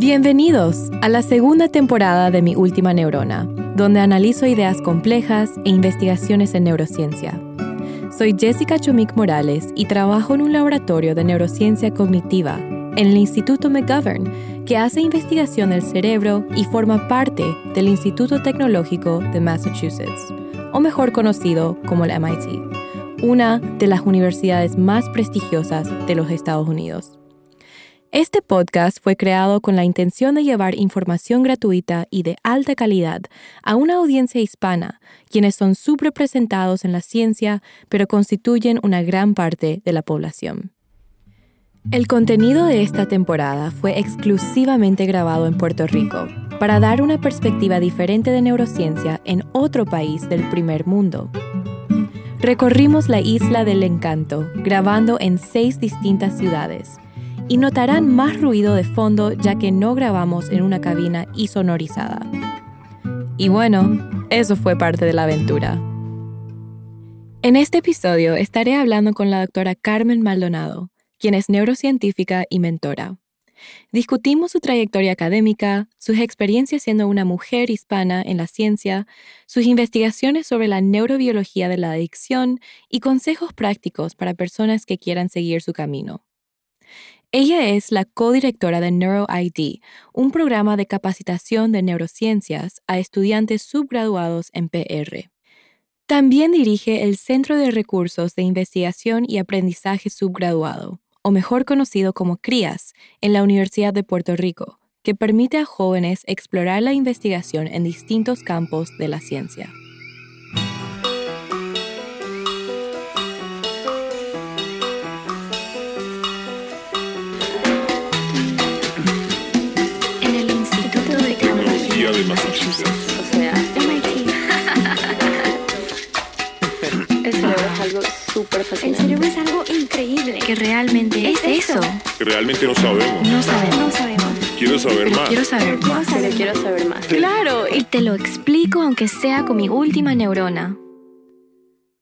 Bienvenidos a la segunda temporada de Mi Última Neurona, donde analizo ideas complejas e investigaciones en neurociencia. Soy Jessica Chomik Morales y trabajo en un laboratorio de neurociencia cognitiva en el Instituto McGovern, que hace investigación del cerebro y forma parte del Instituto Tecnológico de Massachusetts, o mejor conocido como el MIT, una de las universidades más prestigiosas de los Estados Unidos. Este podcast fue creado con la intención de llevar información gratuita y de alta calidad a una audiencia hispana, quienes son subrepresentados en la ciencia, pero constituyen una gran parte de la población. El contenido de esta temporada fue exclusivamente grabado en Puerto Rico para dar una perspectiva diferente de neurociencia en otro país del primer mundo. Recorrimos la isla del encanto, grabando en seis distintas ciudades, y notarán más ruido de fondo ya que no grabamos en una cabina sonorizada. Y bueno, eso fue parte de la aventura. En este episodio estaré hablando con la doctora Carmen Maldonado, quien es neurocientífica y mentora. Discutimos su trayectoria académica, sus experiencias siendo una mujer hispana en la ciencia, sus investigaciones sobre la neurobiología de la adicción y consejos prácticos para personas que quieran seguir su camino. Ella es la codirectora de NeuroID, un programa de capacitación de neurociencias a estudiantes subgraduados en PR. También dirige el Centro de Recursos de Investigación y Aprendizaje Subgraduado, o mejor conocido como CRIAS, en la Universidad de Puerto Rico, que permite a jóvenes explorar la investigación en distintos campos de la ciencia. Que realmente no sabemos. No sabemos. No sabemos. Quiero saber Pero más. quiero saber más. Pero quiero saber más. Claro, y te lo explico aunque sea con mi última neurona.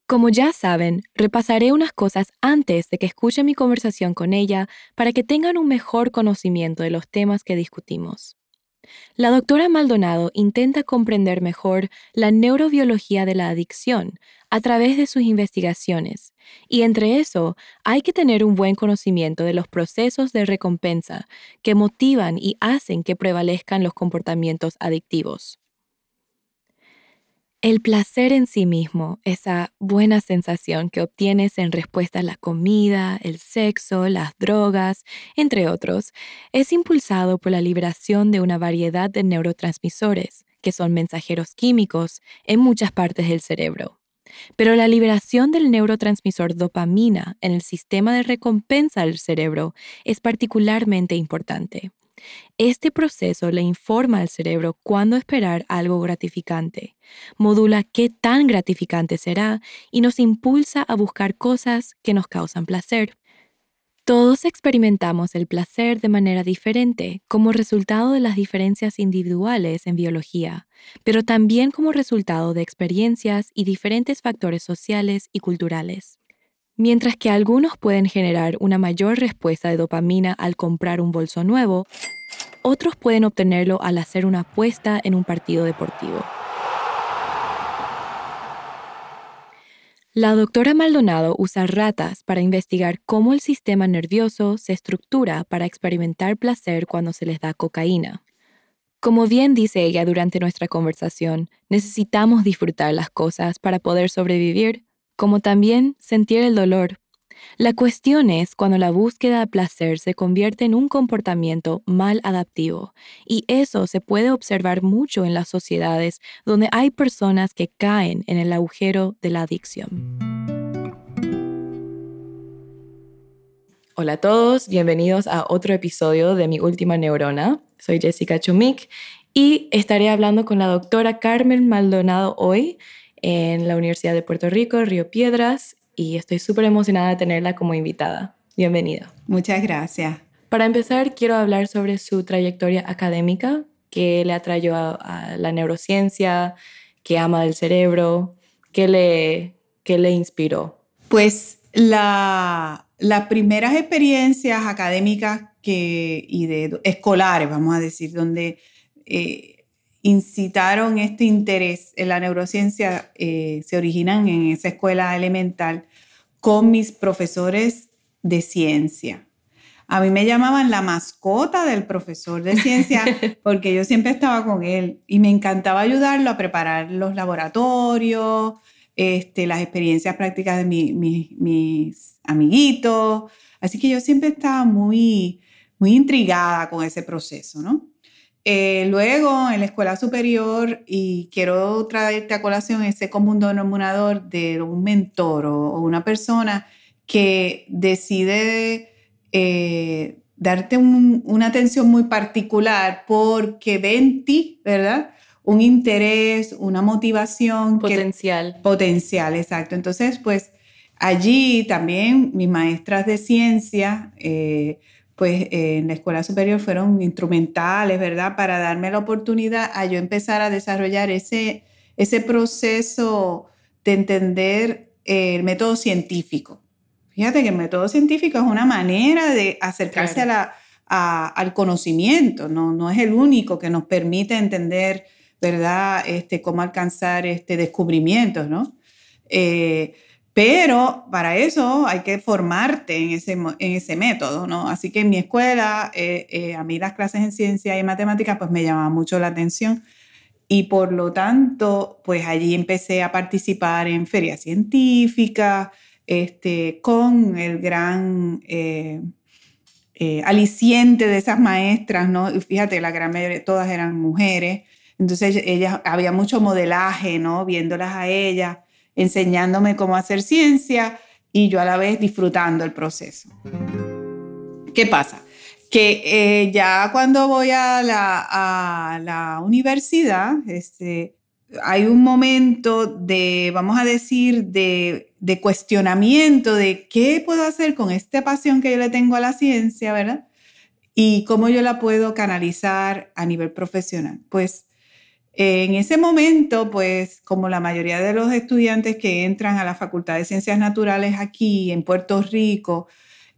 Como ya saben, repasaré unas cosas antes de que escuchen mi conversación con ella para que tengan un mejor conocimiento de los temas que discutimos. La doctora Maldonado intenta comprender mejor la neurobiología de la adicción a través de sus investigaciones, y entre eso hay que tener un buen conocimiento de los procesos de recompensa que motivan y hacen que prevalezcan los comportamientos adictivos. El placer en sí mismo, esa buena sensación que obtienes en respuesta a la comida, el sexo, las drogas, entre otros, es impulsado por la liberación de una variedad de neurotransmisores, que son mensajeros químicos en muchas partes del cerebro. Pero la liberación del neurotransmisor dopamina en el sistema de recompensa del cerebro es particularmente importante. Este proceso le informa al cerebro cuándo esperar algo gratificante, modula qué tan gratificante será y nos impulsa a buscar cosas que nos causan placer. Todos experimentamos el placer de manera diferente como resultado de las diferencias individuales en biología, pero también como resultado de experiencias y diferentes factores sociales y culturales. Mientras que algunos pueden generar una mayor respuesta de dopamina al comprar un bolso nuevo, otros pueden obtenerlo al hacer una apuesta en un partido deportivo. La doctora Maldonado usa ratas para investigar cómo el sistema nervioso se estructura para experimentar placer cuando se les da cocaína. Como bien dice ella durante nuestra conversación, necesitamos disfrutar las cosas para poder sobrevivir, como también sentir el dolor. La cuestión es cuando la búsqueda de placer se convierte en un comportamiento mal adaptivo, y eso se puede observar mucho en las sociedades donde hay personas que caen en el agujero de la adicción. Hola a todos, bienvenidos a otro episodio de Mi Última Neurona. Soy Jessica Chumik y estaré hablando con la doctora Carmen Maldonado hoy en la Universidad de Puerto Rico, Río Piedras, y estoy súper emocionada de tenerla como invitada. Bienvenida. Muchas gracias. Para empezar, quiero hablar sobre su trayectoria académica, que le atrayó a, a la neurociencia, que ama del cerebro, que le, que le inspiró. Pues la, las primeras experiencias académicas que, y de escolares, vamos a decir, donde eh, incitaron este interés en la neurociencia, eh, se originan en esa escuela elemental con mis profesores de ciencia. A mí me llamaban la mascota del profesor de ciencia porque yo siempre estaba con él y me encantaba ayudarlo a preparar los laboratorios, este, las experiencias prácticas de mis amiguitos. Así que yo siempre estaba muy, muy intrigada con ese proceso, ¿no? Eh, luego, en la escuela superior, y quiero traerte a colación ese común denominador de un mentor o, una persona que decide eh, darte una atención muy particular porque ve en ti, ¿verdad? Un interés, una motivación. Potencial. potencial, exacto. Entonces, pues allí también mis maestras de ciencia, eh, pues en la escuela superior fueron instrumentales, ¿verdad? Para darme la oportunidad a yo empezar a desarrollar ese, ese proceso de entender el método científico. Fíjate que el método científico es una manera de acercarse a la, al conocimiento, ¿no? no es el único que nos permite entender, ¿verdad?, este, cómo alcanzar este, descubrimientos, ¿no? Eh, pero para eso hay que formarte en ese, en ese método, ¿no? Así que en mi escuela, eh, eh, a mí las clases en ciencia y matemáticas pues me llamaban mucho la atención y por lo tanto, pues allí empecé a participar en ferias científicas, este, con el gran eh, aliciente de esas maestras, ¿no? Y fíjate, la gran mayoría, todas eran mujeres, entonces ellas, había mucho modelaje, ¿no? Viéndolas a ellas enseñándome cómo hacer ciencia y yo a la vez disfrutando el proceso. ¿Qué pasa? Que eh, ya cuando voy a la, universidad, este, hay un momento de, vamos a decir, de, de, cuestionamiento de qué puedo hacer con esta pasión que yo le tengo a la ciencia, ¿verdad? Y cómo yo la puedo canalizar a nivel profesional. Pues en ese momento, pues como la mayoría de los estudiantes que entran a la Facultad de Ciencias Naturales aquí en Puerto Rico,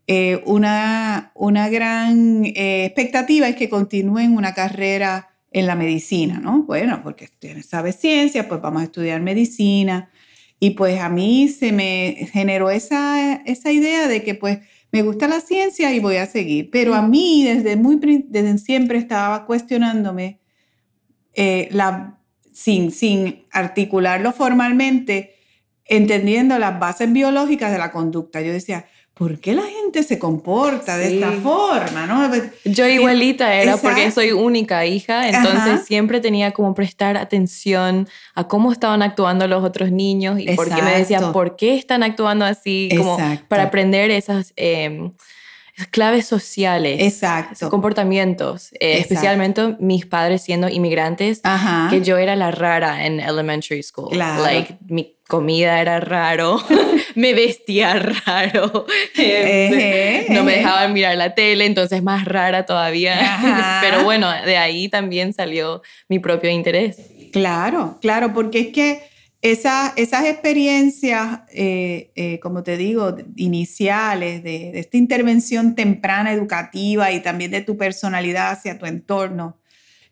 eh, una, una, gran eh, expectativa es que continúen una carrera en la medicina, ¿no? Bueno, porque sabes ciencia, pues vamos a estudiar medicina. Y pues a mí se me generó esa, esa idea de que pues me gusta la ciencia y voy a seguir. Pero a mí desde, muy, desde siempre estaba cuestionándome eh, la, sin, sin articularlo formalmente, entendiendo las bases biológicas de la conducta. Yo decía, ¿por qué la gente se comporta de esta forma? ¿no? Pues, Yo igualita era porque soy única hija, entonces siempre tenía como prestar atención a cómo estaban actuando los otros niños y porque me decían, ¿por qué están actuando así? Como para aprender esas... Em, claves sociales, Exacto. comportamientos, eh, especialmente mis padres siendo inmigrantes, que yo era la rara en elementary school. Like, mi comida era raro, me vestía raro, no me dejaban mirar la tele, entonces más rara todavía. Pero bueno, de ahí también salió mi propio interés. Claro, claro, porque es que esas experiencias, eh, eh, como te digo, iniciales, de, esta intervención temprana educativa y también de tu personalidad hacia tu entorno,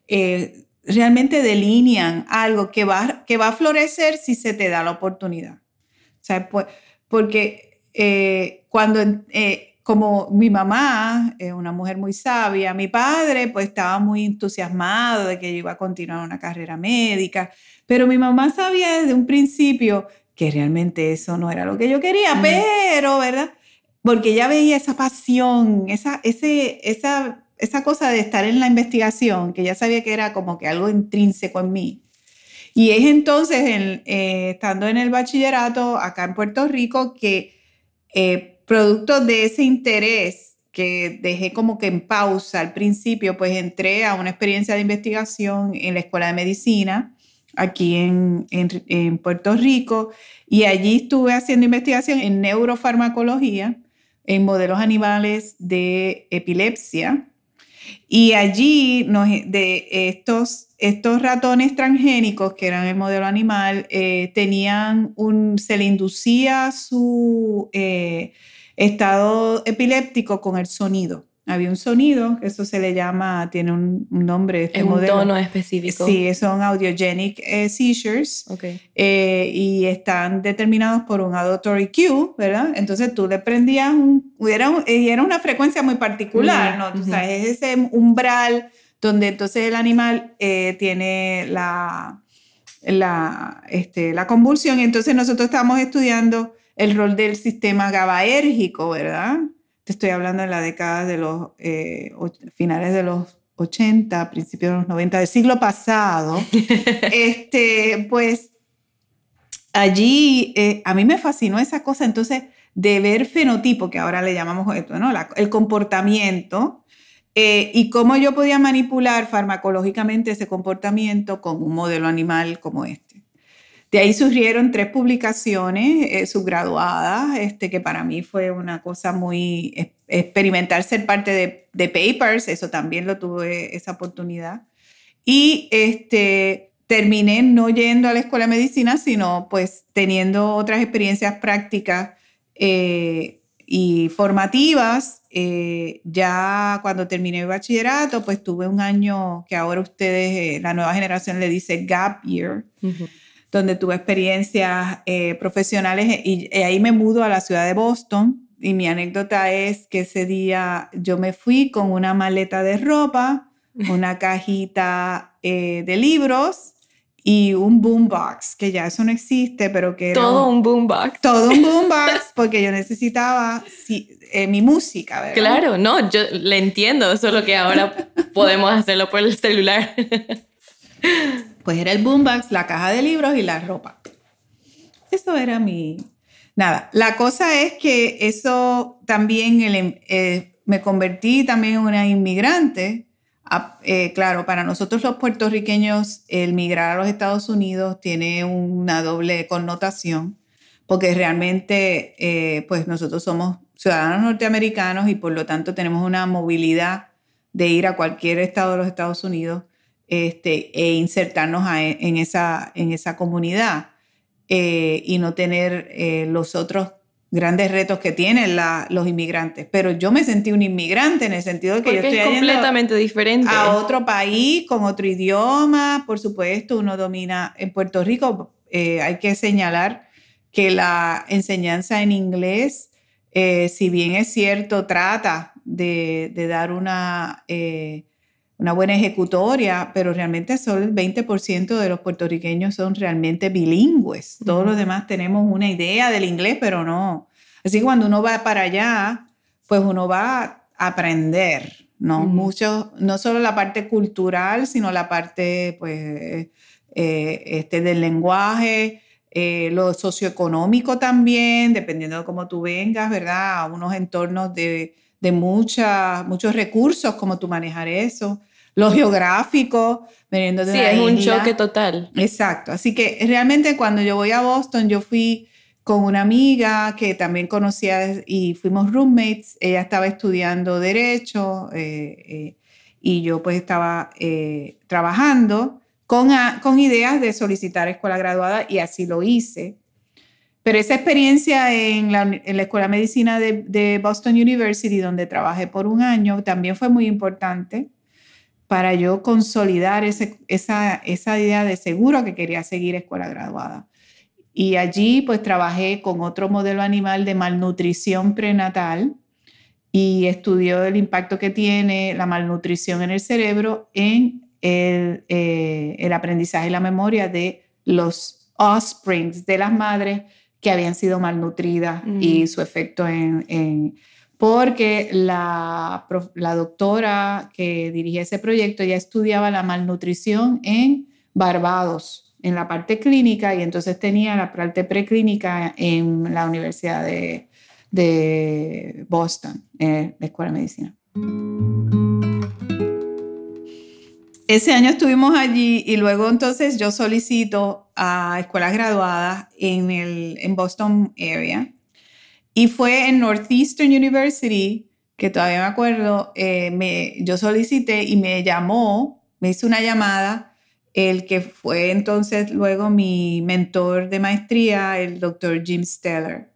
eh, realmente delinean algo que va, que va a florecer si se te da la oportunidad. O sea, pues, porque cuando, como mi mamá, es una mujer muy sabia, mi padre pues estaba muy entusiasmado de que yo iba a continuar una carrera médica, pero mi mamá sabía desde un principio que realmente eso no era lo que yo quería, pero, ¿verdad? Porque ella veía esa pasión, esa, ese, esa, esa cosa de estar en la investigación, que ella sabía que era como que algo intrínseco en mí. Y es entonces, eh, estando en el bachillerato acá en Puerto Rico, que eh, producto de ese interés que dejé como que en pausa al principio, pues entré a una experiencia de investigación en la Escuela de Medicina aquí en, en, Puerto Rico y allí estuve haciendo investigación en neurofarmacología, en modelos animales de epilepsia. Y allí de estos, estos ratones transgénicos, que eran el modelo animal, eh, tenían un, se le inducía su eh, estado epiléptico con el sonido. Había un sonido, eso se le llama, tiene un, un nombre. Este Es un modelo. tono específico. Sí, son audiogenic eh, seizures Ok. eh, y están determinados por un auditory cue, ¿verdad? Entonces tú le prendías un, era, un- y era una frecuencia muy particular, ¿no? Tú ujú. sabes, es ese umbral donde entonces el animal eh, tiene la, la, este, la convulsión entonces nosotros estamos estudiando el rol del sistema GABAérgico, ¿verdad? Te estoy hablando de la década de los eh, finales de los 80, principios de los 90 del siglo pasado. este, pues allí eh, a mí me fascinó esa cosa, entonces, de ver fenotipo, que ahora le llamamos esto, ¿no? La- el comportamiento, eh, y cómo yo podía manipular farmacológicamente ese comportamiento con un modelo animal como este. De ahí surgieron tres publicaciones eh, subgraduadas, este, que para mí fue una cosa muy es- experimentar ser parte de, papers, eso también lo tuve esa oportunidad. Y este, terminé no yendo a la escuela de medicina, sino pues teniendo otras experiencias prácticas eh, y formativas. Eh, ya cuando terminé el bachillerato, pues tuve un año que ahora ustedes, eh, la nueva generación le dice gap year, Ujú. Donde tuve experiencias eh, profesionales y, y ahí me mudo a la ciudad de Boston. Y mi anécdota es que ese día yo me fui con una maleta de ropa, una cajita eh, de libros y un boombox, que ya eso no existe, pero que era Todo un boombox. todo un boombox porque yo necesitaba sí, eh, mi música, ¿verdad? Claro, no, yo le entiendo, solo que ahora podemos hacerlo por el celular. Pues era el boombox, la caja de libros y la ropa. Eso era mi... Nada, la cosa es que eso también el- eh, me convertí también en una inmigrante. Ah, eh, claro, para nosotros los puertorriqueños el migrar a los Estados Unidos tiene una doble connotación porque realmente eh, pues nosotros somos ciudadanos norteamericanos y por lo tanto tenemos una movilidad de ir a cualquier estado de los Estados Unidos este, e insertarnos a- en, esa, en esa comunidad eh, y no tener eh, los otros grandes retos que tienen la- los inmigrantes. Pero yo me sentí un inmigrante en el sentido de que yo Porque estoy es completamente diferente. a otro país con otro idioma. Por supuesto, uno domina en Puerto Rico. eh, hay que señalar que la enseñanza en inglés, eh, si bien es cierto, trata de, de dar una, eh, una buena ejecutoria, pero realmente solo el 20% de los puertorriqueños son realmente bilingües. Todos los demás tenemos una idea del inglés, pero no. Así que cuando uno va para allá, pues uno va a aprender, ¿no? Ujú. Mucho, no solo la parte cultural, sino la parte, pues, eh, este, del lenguaje, eh, lo socioeconómico también, dependiendo de cómo tú vengas, ¿verdad? A unos entornos de, de mucha- muchos recursos, cómo tú manejar eso. Lo geográfico, veniendo de sí, es un choque total. Exacto. Así que realmente cuando yo voy a Boston, yo fui con una amiga que también conocía y fuimos roommates. Ella estaba estudiando derecho eh, eh, y yo pues estaba eh, trabajando con, a- con ideas de solicitar escuela graduada y así lo hice. Pero esa experiencia en la, uni- en la Escuela de Medicina de, de Boston University, donde trabajé por un año, también fue muy importante para yo consolidar ese- esa, esa idea de seguro que quería seguir escuela graduada. Y allí pues trabajé con otro modelo animal de malnutrición prenatal y estudió el impacto que tiene la malnutrición en el cerebro en el, eh, el aprendizaje y la memoria de los offsprings de las madres que habían sido malnutridas Mm. y su efecto en, en- porque la, doctora que dirigía ese proyecto ya estudiaba la malnutrición en Barbados, en la parte clínica, y entonces tenía la parte preclínica en la Universidad de, de Boston, en la Escuela de Medicina. Ese año estuvimos allí y luego entonces yo solicito a escuelas graduadas en el en Boston area y fue en Northeastern University que todavía me acuerdo eh, me, yo solicité y me llamó me hizo una llamada el que fue entonces luego mi mentor de maestría el doctor Jim Steller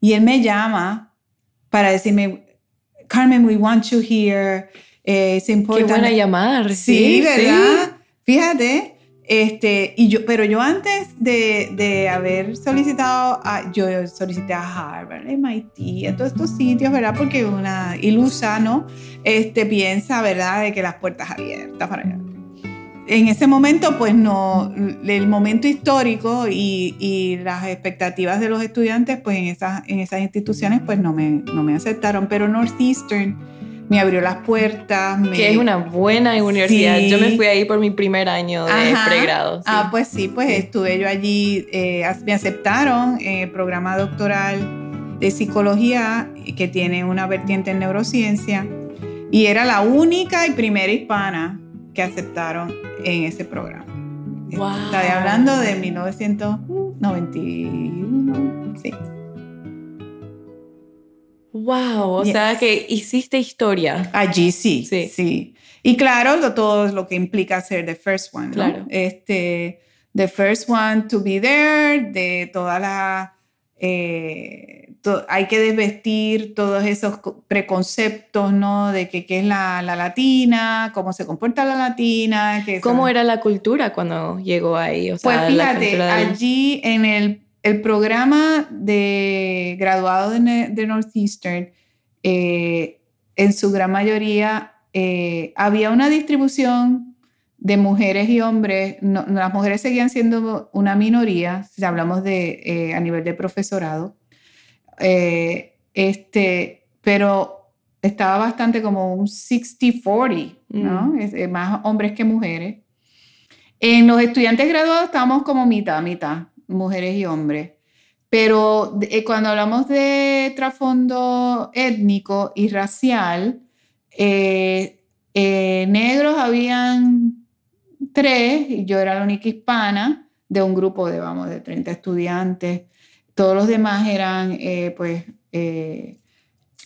y él me llama para decirme Carmen, we want you here. Eh, es Qué importante. buena llamada. Sí, recibir, ¿verdad? Fíjate, este, y yo, pero yo antes de, de haber solicitado, a, yo solicité a Harvard, MIT, a todos estos sitios, ¿verdad? Porque una ilusa, ¿no? Este, piensa, ¿verdad? De que las puertas abiertas para allá. En ese momento, pues no, el momento histórico y, y las expectativas de los estudiantes, pues en esas, en esas instituciones, pues no me, no me aceptaron. Pero Northeastern me abrió las puertas. Me, Que es una buena universidad. Sí. Yo me fui ahí por mi primer año de Ajá. pregrado. sí. Ah, pues sí, pues estuve yo allí, eh, me aceptaron en el programa doctoral de psicología que tiene una vertiente en neurociencia y era la única y primera hispana que aceptaron en ese programa. Wow. Estoy hablando de 1991, sí. Wow, o Yes. sea que hiciste historia. Allí sí, Sí. sí. Y claro, lo, todo lo que implica ser the first one, ¿no? Claro. Este, the first one to be there, de toda la... eh, to- hay que desvestir todos esos co- preconceptos, ¿no? De qué es la, la latina, cómo se comporta la latina. Que ¿Cómo son- era la cultura cuando llegó ahí? O sea, Pues fíjate, del- allí en el, el programa de graduado de, de Northeastern, eh, en su gran mayoría eh, había una distribución de mujeres y hombres. No- las mujeres seguían siendo una minoría, si hablamos de eh, a nivel de profesorado. Eh, este, pero estaba bastante como un 60-40, ¿no? Es- eh, más hombres que mujeres. En los estudiantes graduados estamos como mitad, mitad, mujeres y hombres. Pero eh, cuando hablamos de trasfondo étnico y racial, eh, eh, negros habían tres, y yo era la única hispana de un grupo de, vamos, de 30 estudiantes. Todos los demás eran, pues,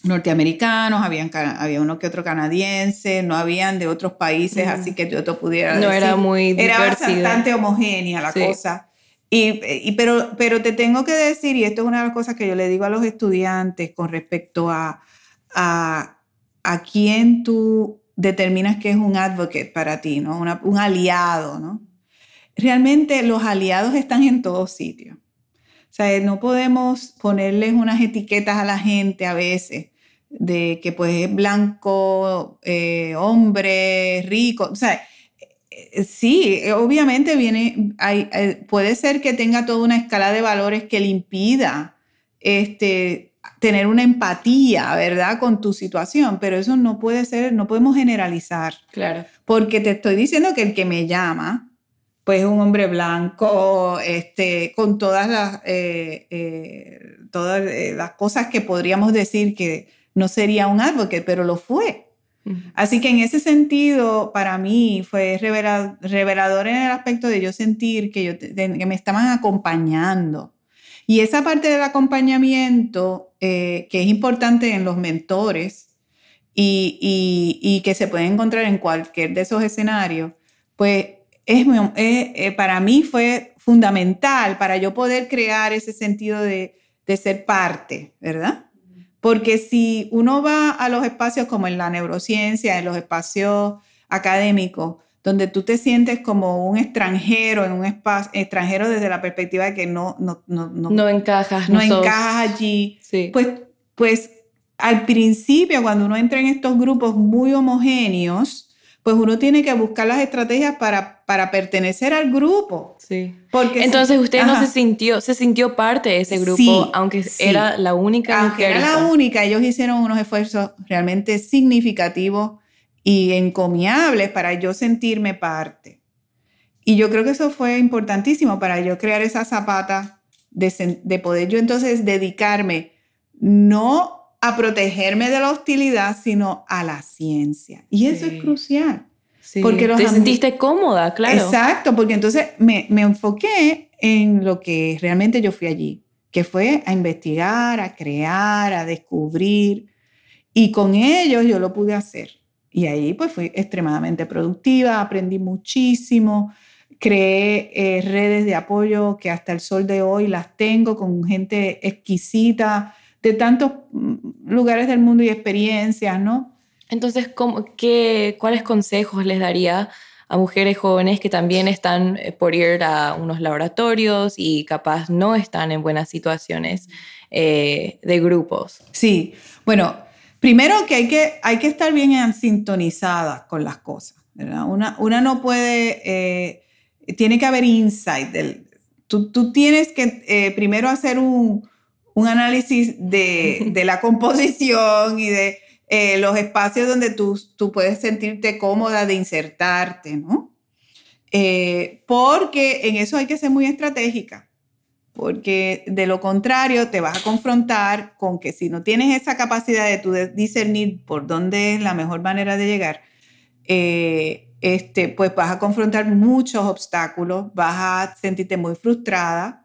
norteamericanos, habían, había uno que otro canadiense, no habían de otros países, Mm. así que yo te pudiera No era decir. muy Era diversidad. bastante homogénea la Sí. cosa. Y, y- pero, pero te tengo que decir, y esto es una de las cosas que yo le digo a los estudiantes con respecto a, a, a quién tú determinas que es un advocate para ti, ¿no? Una- un aliado, ¿no? Realmente los aliados están en todos sitios. O sea, no podemos ponerles unas etiquetas a la gente a veces de que pues es blanco, eh, hombre, rico. O sea, sí, eh, obviamente viene, hay, eh, puede ser que tenga toda una escala de valores que le impida este, tener una empatía, ¿verdad? Con tu situación, pero eso no puede ser, no podemos generalizar. Claro. Porque te estoy diciendo que el que me llama, pues es un hombre blanco, este, con todas las, eh, eh, todas eh, las cosas que podríamos decir que no sería un advocate, pero lo fue. Así que en ese sentido, para mí fue revela- revelador en el aspecto de yo sentir que, yo, de- que me estaban acompañando. Y esa parte del acompañamiento, eh, que es importante en los mentores y, y- que se puede encontrar en cualquier de esos escenarios, pues es, eh, para mí fue fundamental para yo poder crear ese sentido de, de ser parte, ¿verdad? Porque si uno va a los espacios como en la neurociencia, en los espacios académicos, donde tú te sientes como un extranjero en un espacio, extranjero desde la perspectiva de que no, no, no, no, No encajas. no sos- encajas allí, Sí. pues, pues al principio, cuando uno entra en estos grupos muy homogéneos, pues uno tiene que buscar las estrategias para, para pertenecer al grupo. sí. Porque Entonces usted no se sintió, se sintió parte de ese grupo, Sí, aunque sí. era la única aunque mujer. era la única, ellos hicieron unos esfuerzos realmente significativos y encomiables para yo sentirme parte. Y yo creo que eso fue importantísimo para yo crear esa zapata de, de poder yo entonces dedicarme no a protegerme de la hostilidad, sino a la ciencia. Y eso Sí. es crucial. Sí. porque los Te sentiste cómoda, claro. Exacto, porque entonces me, me enfoqué en lo que realmente yo fui allí, que fue a investigar, a crear, a descubrir, y con ellos yo lo pude hacer. Y ahí pues fui extremadamente productiva, aprendí muchísimo, creé eh, redes de apoyo que hasta el sol de hoy las tengo con gente exquisita de tantos mm, lugares del mundo y experiencias, ¿no? Entonces, ¿cómo, qué, ¿cuáles consejos les daría a mujeres jóvenes que también están eh, por ir a unos laboratorios y capaz no están en buenas situaciones eh, de grupos? Sí, bueno, primero que hay que, hay que estar bien sintonizadas con las cosas. ¿verdad? Una, una no puede, eh, tiene que haber insight. Del, tú, tú tienes que primero hacer un, un análisis de, de, la composición y de eh, los espacios donde tú, tú puedes sentirte cómoda de insertarte, ¿no? Eh, porque en eso hay que ser muy estratégica, porque de lo contrario te vas a confrontar con que si no tienes esa capacidad de, tu discernir por dónde es la mejor manera de llegar, eh, este, pues vas a confrontar muchos obstáculos, vas a sentirte muy frustrada,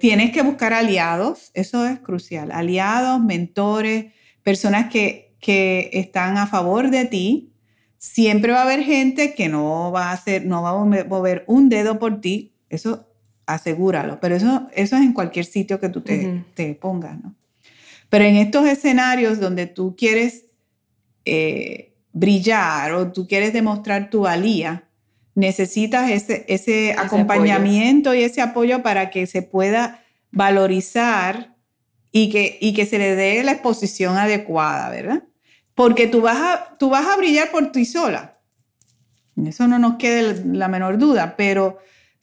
tienes que buscar aliados, eso es crucial, aliados, mentores, personas que, que están a favor de ti. Siempre va a haber gente que no va a hacer, no va a mover un dedo por ti. Eso asegúralo. Pero eso, eso es en cualquier sitio que tú te, te pongas, ¿no? Pero en estos escenarios donde tú quieres eh, brillar o tú quieres demostrar tu valía, necesitas ese, ese, acompañamiento y ese apoyo para que se pueda valorizar y que, y que se le dé la exposición adecuada, ¿verdad? Porque tú vas a, tú vas a brillar por ti sola. Eso no nos quede la menor duda, pero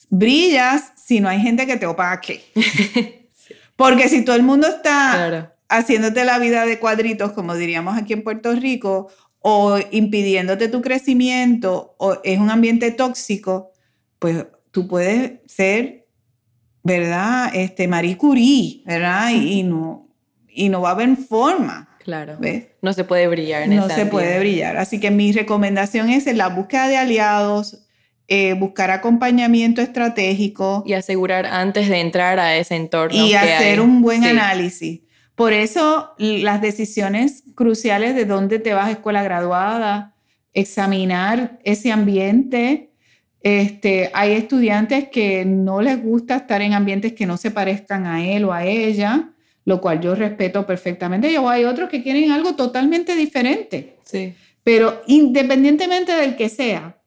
brillas si no hay gente que te opaque. Porque si todo el mundo está haciéndote la vida de cuadritos, como diríamos aquí en Puerto Rico, o impidiéndote tu crecimiento, o es un ambiente tóxico, pues tú puedes ser ¿verdad? Este, Marie Curie, ¿verdad? Y, no, y no va a haber forma. Claro. ¿ves? No se puede brillar en No se puede brillar. Así que mi recomendación es en la búsqueda de aliados, eh, buscar acompañamiento estratégico. Y asegurar antes de entrar a ese entorno. Y hacer un buen análisis. Por eso las decisiones cruciales de dónde te vas a escuela graduada, examinar ese ambiente, este, hay estudiantes que no les gusta estar en ambientes que no se parezcan a él o a ella, lo cual yo respeto perfectamente. O hay otros que quieren algo totalmente diferente. Sí. Pero independientemente del que sea,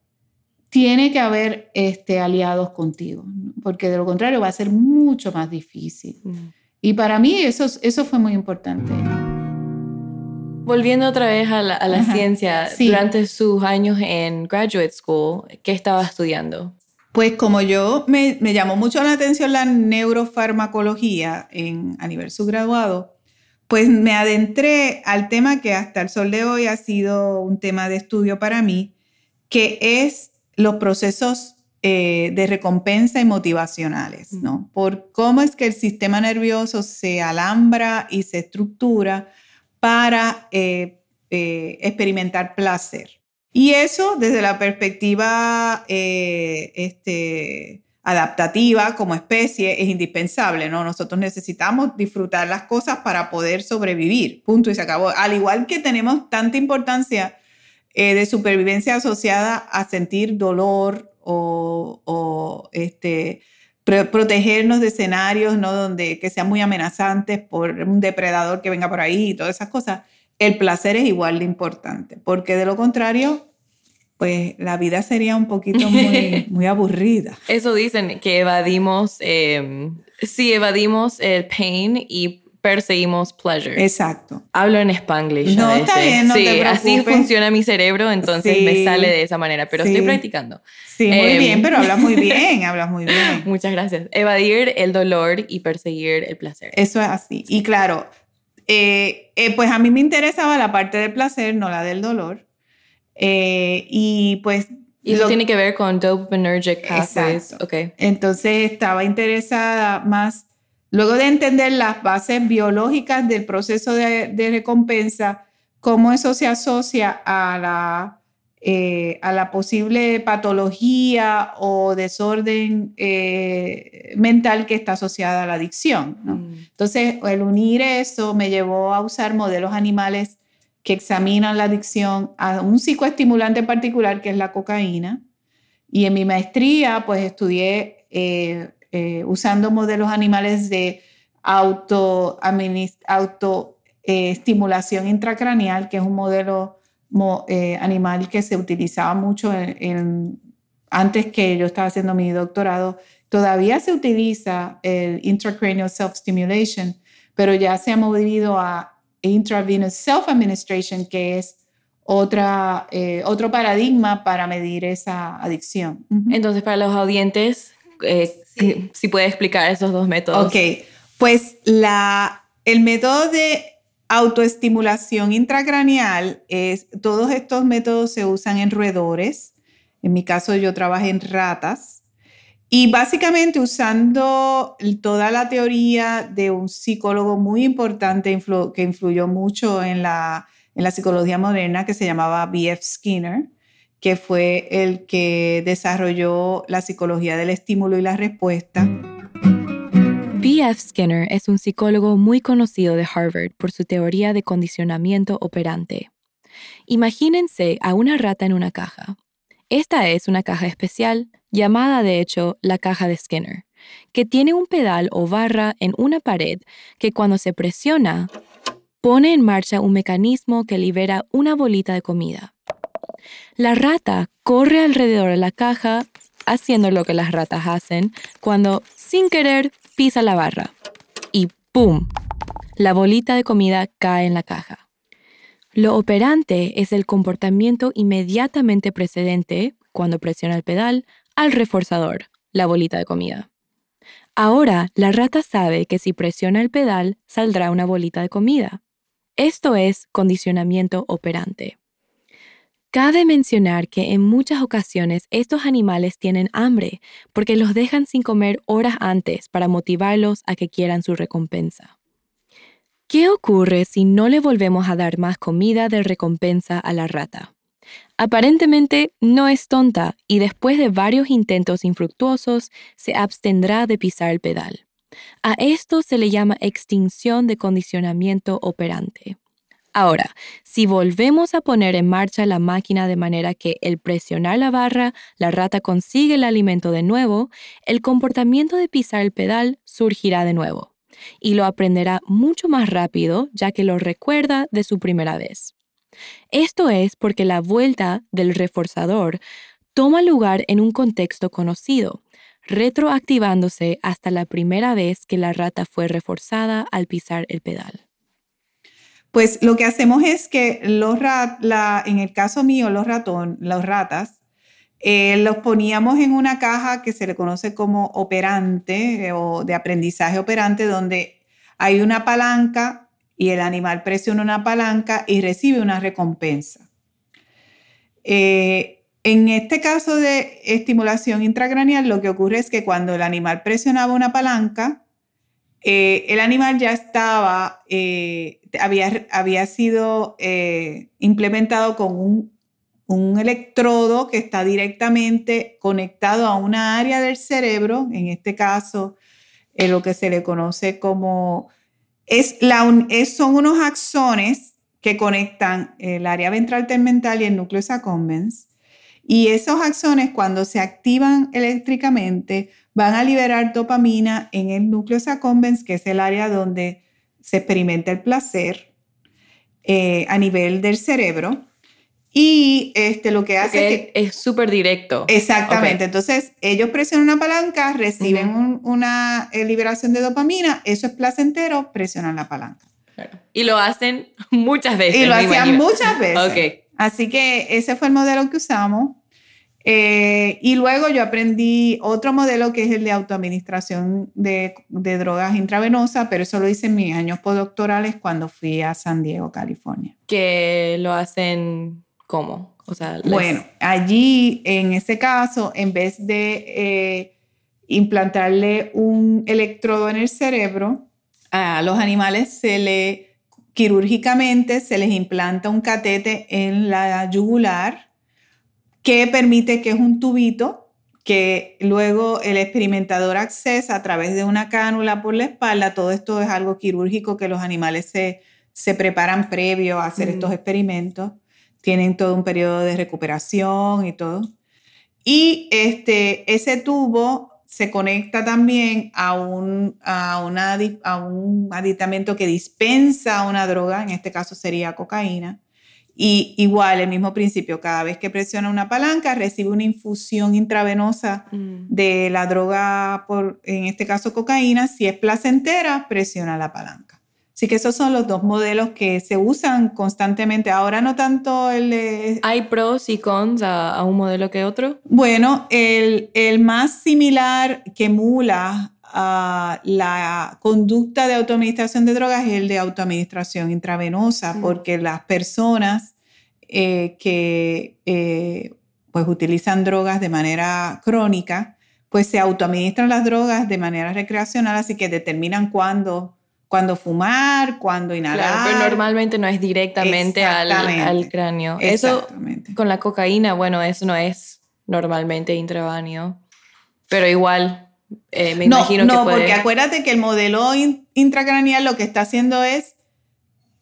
tiene que haber este, aliados contigo, porque de lo contrario va a ser mucho más difícil. Mm. Y para mí eso, eso fue muy importante. Volviendo otra vez a la, ciencia, durante sus años en graduate school, ¿qué estaba estudiando? Pues como yo, me, llamó mucho la atención la neurofarmacología en, a nivel subgraduado, pues me adentré al tema que hasta el sol de hoy ha sido un tema de estudio para mí, que es los procesos eh, de recompensa y motivacionales, ¿no? Por cómo es que el sistema nervioso se alambra y se estructura para eh, eh, experimentar placer. Y eso desde la perspectiva este, adaptativa como especie es indispensable, ¿no? Nosotros necesitamos disfrutar las cosas para poder sobrevivir, punto y se acabó. Al igual que tenemos tanta importancia de supervivencia asociada a sentir dolor o, o este, protegernos de escenarios ¿no? donde que sean muy amenazantes por un depredador que venga por ahí y todas esas cosas, el placer es igual de importante, porque de lo contrario, pues la vida sería un poquito muy, muy aburrida. Eso dicen, que evadimos, eh, sí, evadimos el pain y perseguimos pleasure. Exacto. Hablo en spanglish. No, está bien, no sí, te así funciona mi cerebro, entonces me sale de esa manera, pero estoy practicando. Sí, muy em, bien, pero hablas muy bien, hablas muy bien. Muchas gracias. Evadir el dolor y perseguir el placer. Eso es así. Y claro, eh, eh, pues a mí me interesaba la parte del placer, no la del dolor. Eh, y pues... Y eso tiene que ver con dopaminergic pathways. Exacto. Okay. Entonces estaba interesada más Luego de entender las bases biológicas del proceso de, recompensa, cómo eso se asocia a la, eh, a la posible patología o desorden eh, mental que está asociada a la adicción. Mm. Entonces, el unir eso me llevó a usar modelos animales que examinan la adicción a un psicoestimulante particular que es la cocaína. Y en mi maestría, pues estudié eh, eh, usando modelos animales de auto, auto eh, intracraneal, que es un modelo eh, animal que se utilizaba mucho antes que yo estaba haciendo mi doctorado. Todavía se utiliza el intracranial self-stimulation, pero ya se ha movido a intravenous self-administration, que es otra, eh, otro paradigma para medir esa adicción. Entonces, para los audientes, si puede explicar esos dos métodos. Ok, pues la, el método de autoestimulación intracraneal es, todos estos métodos se usan en roedores. En mi caso yo trabajé en ratas. Y básicamente usando toda la teoría de un psicólogo muy importante que influyó mucho en la, en la psicología moderna que se llamaba B.F. Skinner, que fue el que desarrolló la psicología del estímulo y la respuesta. B.F. Skinner es un psicólogo muy conocido de Harvard por su teoría de condicionamiento operante. Imagínense a una rata en una caja. Esta es una caja especial, llamada de hecho la caja de Skinner, que tiene un pedal o barra en una pared que cuando se presiona, pone en marcha un mecanismo que libera una bolita de comida. La rata corre alrededor de la caja haciendo lo que las ratas hacen cuando, sin querer, pisa la barra. Y ¡pum! La bolita de comida cae en la caja. Lo operante es el comportamiento inmediatamente precedente, cuando presiona el pedal, al reforzador, la bolita de comida. Ahora, la rata sabe que si presiona el pedal, saldrá una bolita de comida. Esto es condicionamiento operante. Cabe mencionar que en muchas ocasiones estos animales tienen hambre porque los dejan sin comer horas antes para motivarlos a que quieran su recompensa. ¿Qué ocurre si no le volvemos a dar más comida de recompensa a la rata? Aparentemente no es tonta y después de varios intentos infructuosos se abstendrá de pisar el pedal. A esto se le llama extinción de condicionamiento operante. Ahora, si volvemos a poner en marcha la máquina de manera que el presionar la barra, la rata consigue el alimento de nuevo, el comportamiento de pisar el pedal surgirá de nuevo y lo aprenderá mucho más rápido ya que lo recuerda de su primera vez. Esto es porque la vuelta del reforzador toma lugar en un contexto conocido, retroactivándose hasta la primera vez que la rata fue reforzada al pisar el pedal. Pues lo que hacemos es que los en el caso mío, los ratón, los ratas, eh, los poníamos en una caja que se le conoce como operante eh, o de aprendizaje operante, donde hay una palanca y el animal presiona una palanca y recibe una recompensa. Eh, en este caso de estimulación intracraneal, lo que ocurre es que cuando el animal presionaba una palanca, el animal ya estaba, había, había, sido eh, implementado con un, un, electrodo que está directamente conectado a una área del cerebro, en este caso, lo que se le conoce como, es la, son unos axones que conectan el área ventral tegmental y el núcleo accumbens. Y esos axones, cuando se activan eléctricamente, van a liberar dopamina en el núcleo accumbens, que es el área donde se experimenta el placer eh, a nivel del cerebro. Y este, lo que hace es que... Es súper directo. Exactamente. Entonces, ellos presionan una palanca, reciben una eh, liberación de dopamina, eso es placentero, presionan la palanca. Y lo hacen muchas veces. Y lo hacían muchas veces. Así que ese fue el modelo que usamos. Eh, y luego yo aprendí otro modelo que es el de autoadministración de, de drogas intravenosas, pero eso lo hice en mis años postdoctorales cuando fui a San Diego, California. Que lo hacen cómo? O sea, Bueno, allí en ese caso, en vez de eh, implantarle un electrodo en el cerebro, a los animales se le quirúrgicamente se les implanta un catete en la yugular que permite que es un tubito que luego el experimentador accesa a través de una cánula por la espalda. Todo esto es algo quirúrgico que los animales se, se preparan previo a hacer estos experimentos. Tienen todo un periodo de recuperación y todo. Y este, ese tubo se conecta también a un, a, una, a un aditamento que dispensa una droga, en este caso sería cocaína. Y igual, el mismo principio, cada vez que presiona una palanca, recibe una infusión intravenosa Mm. de la droga, por, en este caso cocaína. Si es placentera, presiona la palanca. Así que esos son los dos modelos que se usan constantemente. Ahora no tanto el... de- ¿Hay pros y cons a, a un modelo que otro? Bueno, el, el más similar que emula a la conducta de autoadministración de drogas es el de autoadministración intravenosa, Mm. porque las personas eh, que eh, pues utilizan drogas de manera crónica, pues se autoadministran las drogas de manera recreacional, así que determinan cuándo, cuándo fumar, cuándo inhalar. Claro, pero normalmente no es directamente al, al cráneo. Eso con la cocaína, bueno, eso no es normalmente intraváneo, pero igual eh, me no, imagino no, que puede... porque acuérdate que el modelo in- intracraneal lo que está haciendo es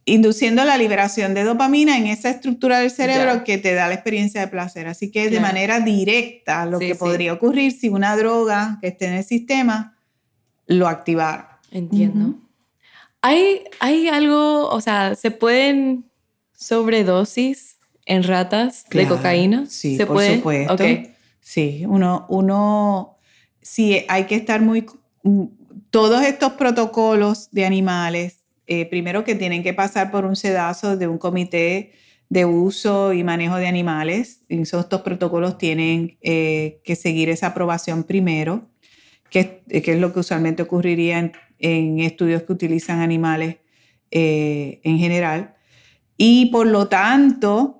induciendo la liberación de dopamina en esa estructura del cerebro Ya. que te da la experiencia de placer. Así que de Claro. manera directa lo Sí, que sí. podría ocurrir si una droga que esté en el sistema lo activara. Entiendo. ¿Hay, ¿Hay algo, o sea, se pueden sobredosis en ratas de cocaína? Sí, ¿Se por puede? supuesto. Sí, uno, uno, sí, hay que estar muy, mm, todos estos protocolos de animales, eh, primero que tienen que pasar por un sedazo de un comité de uso y manejo de animales. Estos protocolos tienen eh, que seguir esa aprobación primero, que, es- que es lo que usualmente ocurriría en, estudios que utilizan animales eh, en general. Y por lo tanto,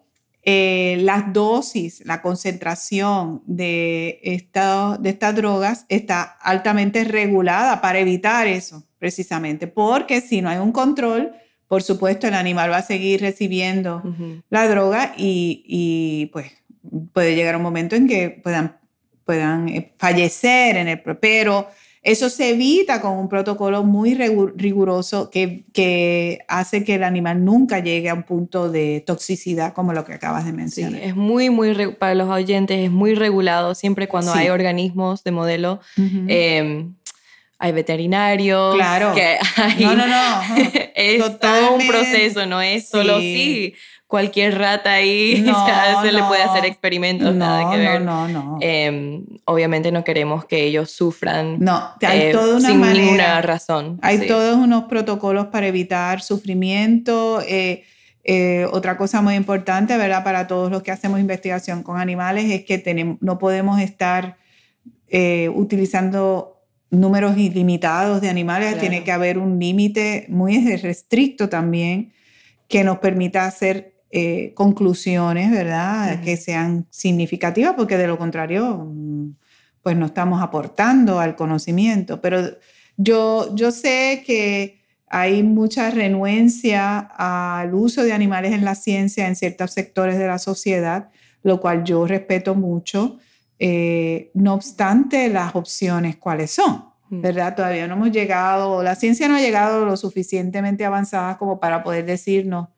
eh, las dosis, la concentración de, esta- de estas drogas está altamente regulada para evitar eso, precisamente, porque si no hay un control, por supuesto, el animal va a seguir recibiendo la droga y, y, pues puede llegar un momento en que puedan, puedan eh, fallecer en el pero eso se evita con un protocolo muy riguroso que, que hace que el animal nunca llegue a un punto de toxicidad como lo que acabas de Sí, mencionar. es muy, muy, para los oyentes es muy regulado siempre cuando Sí. hay organismos de modelo. Ujú. eh, hay veterinarios. Claro. Que hay, no, no, no. es todo un Totalmente. proceso, no es solo Sí. sí, cualquier rata ahí No, se le puede no. hacer experimentos, nada No, que no, ver. no, no. Eh, obviamente no queremos que ellos sufran No, hay eh, toda una sin manera. ninguna razón. Hay sí. todos unos protocolos para evitar sufrimiento. eh, eh, otra cosa muy importante, ¿verdad? Para todos los que hacemos investigación con animales es que tenemos, no podemos estar eh, utilizando números ilimitados de animales. Claro. Tiene que haber un límite muy restricto también que nos permita hacer eh, conclusiones, ¿verdad? Que sean significativas, porque de lo contrario, mm, pues no estamos aportando al conocimiento. Pero yo, yo sé que hay mucha renuencia al uso de animales en la ciencia en ciertos sectores de la sociedad, lo cual yo respeto mucho. Eh, no obstante, las opciones, ¿cuáles son? Mm. ¿Verdad? Todavía no hemos llegado, la ciencia no ha llegado lo suficientemente avanzada como para poder decirnos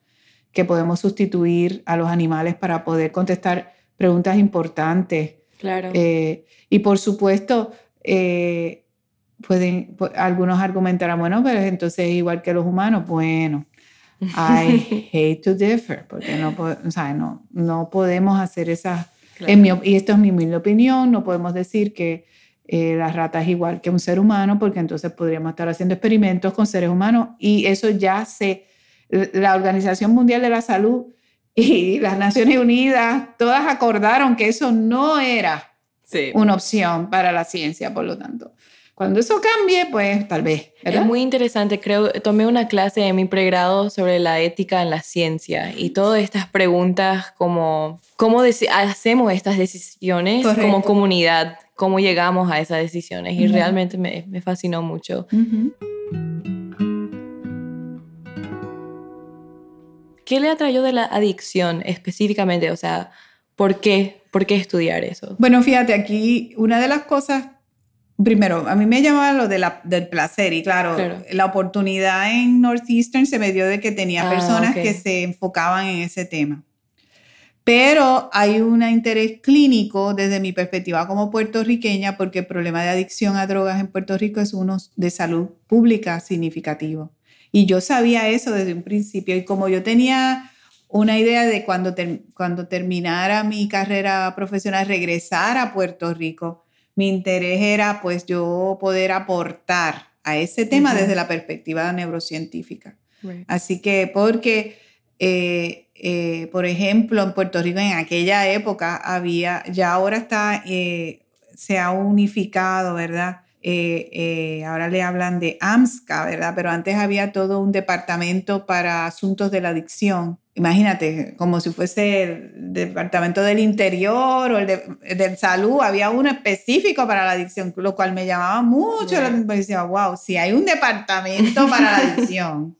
que podemos sustituir a los animales para poder contestar preguntas importantes. Claro. Eh, y por supuesto, eh, pueden, pu- algunos argumentarán, bueno, pero entonces es igual que los humanos. Bueno, I hate to differ, porque no, o sea, no, no podemos hacer esas, Claro. en mi y esto es mi humilde opinión, no podemos decir que eh, la rata es igual que un ser humano, porque entonces podríamos estar haciendo experimentos con seres humanos y eso ya se, la Organización Mundial de la Salud y las Naciones Unidas, todas acordaron que eso no era Sí. una opción para la ciencia, por lo tanto. Cuando eso cambie, pues tal vez, ¿verdad? Es muy interesante, creo, tomé una clase en mi pregrado sobre la ética en la ciencia y todas estas preguntas como cómo hacemos estas decisiones como Correcto. comunidad, cómo llegamos a esas decisiones y Ujú. realmente me, me fascinó mucho. Ujú. ¿Qué le atrayó de la adicción específicamente? O sea, ¿por qué? ¿Por qué estudiar eso? Bueno, fíjate, aquí una de las cosas, primero, a mí me llamaba lo de la, del placer y claro, Claro. la oportunidad en Northeastern se me dio de que tenía Ah, personas que se enfocaban en ese tema. Pero hay un interés clínico desde mi perspectiva como puertorriqueña porque el problema de adicción a drogas en Puerto Rico es uno de salud pública significativo. Y yo sabía eso desde un principio y como yo tenía una idea de cuando, cuando terminara mi carrera profesional regresar a Puerto Rico, mi interés era pues yo poder aportar a ese tema desde la perspectiva neurocientífica. Así que porque, eh, eh, por ejemplo, en Puerto Rico en aquella época había, ya ahora está, eh, se ha unificado, ¿verdad? Ahora le hablan de AMSCA, ¿verdad? Pero antes había todo un departamento para asuntos de la adicción imagínate, como si fuese el departamento del interior o el de, del salud, había uno específico para la adicción, lo cual me llamaba mucho la atención. Decía, wow, si hay un departamento para la adicción,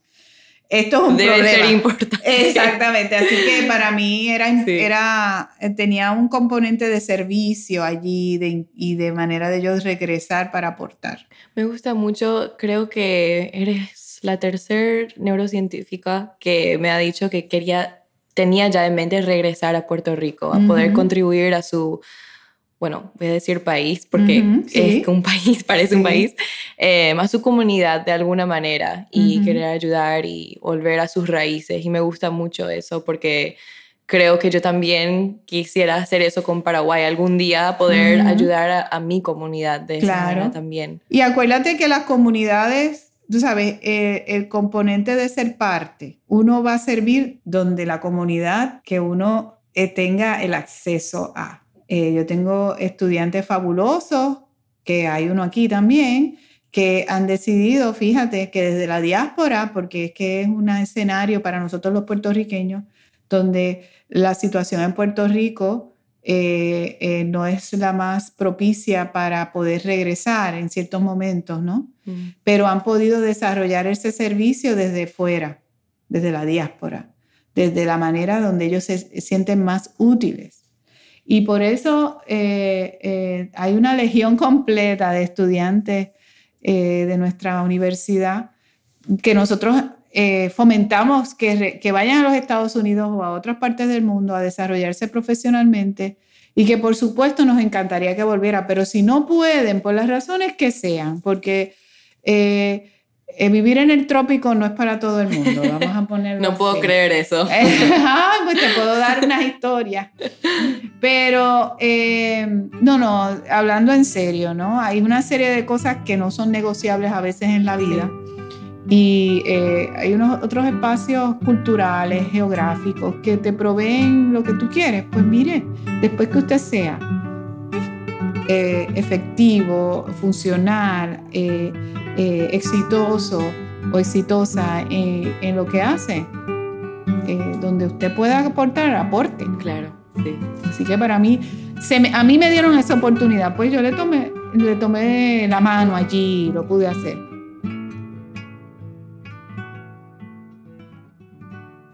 esto es un Debe problema. ser importante. Exactamente, así que para mí era, era, tenía un componente de servicio allí de, y de manera de yo regresar para aportar. Me gusta mucho, creo que eres la tercera neurocientífica que me ha dicho que quería, tenía ya en mente regresar a Puerto Rico, a poder contribuir a su, bueno, voy a decir país, porque es que un país parece un país, eh, a su comunidad de alguna manera y querer ayudar y volver a sus raíces. Y me gusta mucho eso porque creo que yo también quisiera hacer eso con Paraguay, algún día poder ayudar a, mi comunidad de esa manera también. Y acuérdate que las comunidades tú sabes, eh, el componente de ser parte, uno va a servir donde la comunidad que uno eh, tenga el acceso a. Eh, yo tengo estudiantes fabulosos, que hay uno aquí también, que han decidido, fíjate, que desde la diáspora, porque es que es un escenario para nosotros los puertorriqueños, donde la situación en Puerto Rico eh, eh, no es la más propicia para poder regresar en ciertos momentos, ¿no? Mm. Pero han podido desarrollar ese servicio desde fuera, desde la diáspora, desde la manera donde ellos se sienten más útiles. Y por eso eh, hay una legión completa de estudiantes de nuestra universidad que nosotros fomentamos que, que, vayan a los Estados Unidos o a otras partes del mundo a desarrollarse profesionalmente y que por supuesto nos encantaría que volviera, pero si no pueden, por las razones que sean, porque eh, eh, vivir en el trópico no es para todo el mundo, vamos a ponerlo No puedo creer eso. ah, pues te puedo dar unas historias. Pero, eh, no, no, hablando en serio, ¿no? Hay una serie de cosas que no son negociables a veces en la vida. Y eh, hay unos otros espacios culturales, geográficos, que te proveen lo que tú quieres. Pues mire, después que usted sea efectivo, funcional, eh, exitoso o exitosa en lo que hace, donde usted pueda aportar, aporte. Claro, sí. Así que para mí, se a mí me dieron esa oportunidad, pues yo le tomé, le tomé la mano allí, lo pude hacer.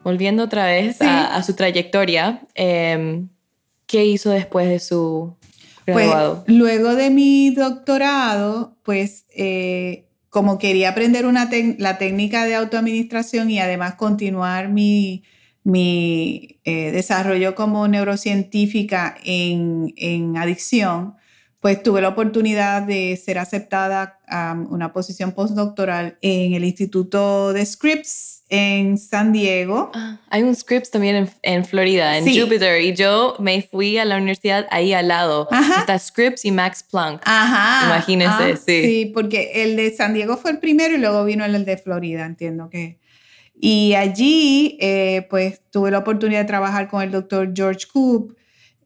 Volviendo otra vez a, su trayectoria, em, ¿qué hizo después de su pues, graduado? luego de mi doctorado, pues eh, como quería aprender una la técnica de autoadministración y además continuar mi, mi eh, desarrollo como neurocientífica en, en adicción, pues tuve la oportunidad de ser aceptada a una posición postdoctoral en el Instituto de Scripps en San Diego. Ah, hay un Scripps también en, Florida, en Jupiter, y yo me fui a la universidad ahí al lado. Está Scripps y Max Planck. Ajá. Imagínense, ah, sí. Sí, porque el de San Diego fue el primero y luego vino el de Florida, entiendo que. Y allí, eh, pues, tuve la oportunidad de trabajar con el doctor George Coop,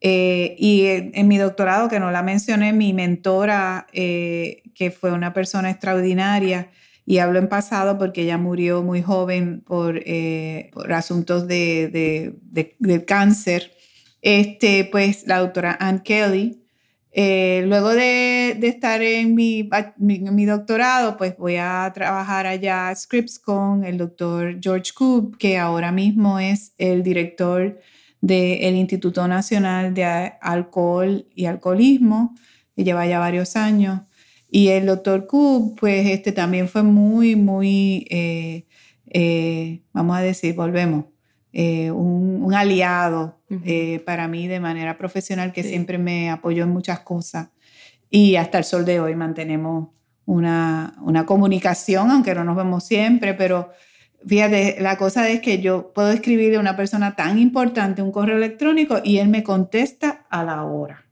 eh, y en, mi doctorado, que no la mencioné, mi mentora, eh, que fue una persona extraordinaria, y hablo en pasado porque ella murió muy joven por, eh, por asuntos de, de, de, cáncer, este, pues la doctora Ann Kelly. luego de, de, estar en mi, mi, mi, doctorado, pues voy a trabajar allá a Scripps con el doctor George Coop, que ahora mismo es el director del Instituto Nacional de Alcohol y Alcoholismo, que lleva ya varios años. Y el doctor Cook, pues este también fue muy, muy, eh, eh, vamos a decir, volvemos, eh, un, aliado eh, para mí de manera profesional, que siempre me apoyó en muchas cosas. Y hasta el sol de hoy mantenemos una, una comunicación, aunque no nos vemos siempre, pero fíjate, la cosa es que yo puedo escribirle a una persona tan importante un correo electrónico y él me contesta a la hora.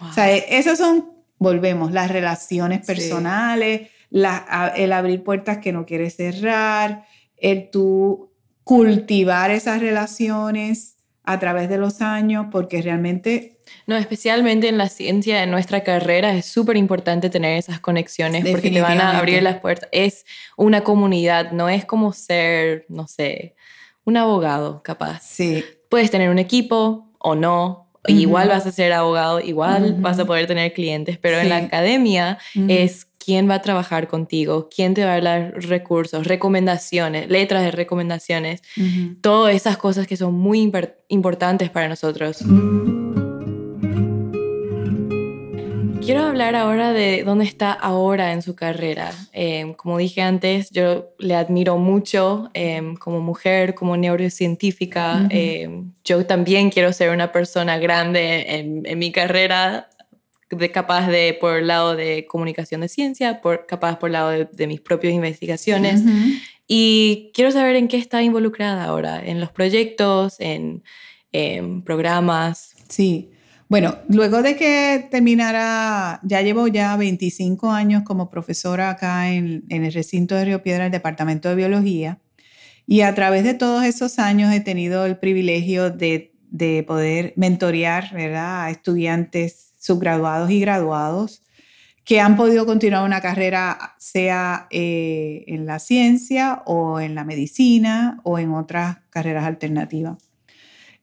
O sea, esas son, volvemos, las relaciones personales, el abrir puertas que no quieres cerrar, el tú cultivar esas relaciones a través de los años, porque realmente... No, especialmente en la ciencia de nuestra carrera es súper importante tener esas conexiones porque te van a abrir las puertas. Es una comunidad, no es como ser, no sé, un abogado capaz. Sí. Puedes tener un equipo o no, Igual vas a ser abogado, igual vas a poder tener clientes, pero en la academia es quién va a trabajar contigo, quién te va a dar recursos, recomendaciones, letras de recomendaciones, todas esas cosas que son muy importantes para nosotros. Quiero hablar ahora de dónde está ahora en su carrera. Em, como dije antes, yo le admiro mucho em, como mujer, como neurocientífica. Em, yo también quiero ser una persona grande en, mi carrera, de, capaz de por el lado de comunicación de ciencia, por, capaz por el lado de, mis propias investigaciones. Y quiero saber en qué está involucrada ahora, en los proyectos, en, en programas. Sí. Bueno, luego de que terminara, ya llevo ya 25 años como profesora acá en, el recinto de Río Piedra, el Departamento de Biología, y a través de todos esos años he tenido el privilegio de, poder mentorear ¿verdad? a estudiantes subgraduados y graduados que han podido continuar una carrera, sea eh, en la ciencia o en la medicina o en otras carreras alternativas.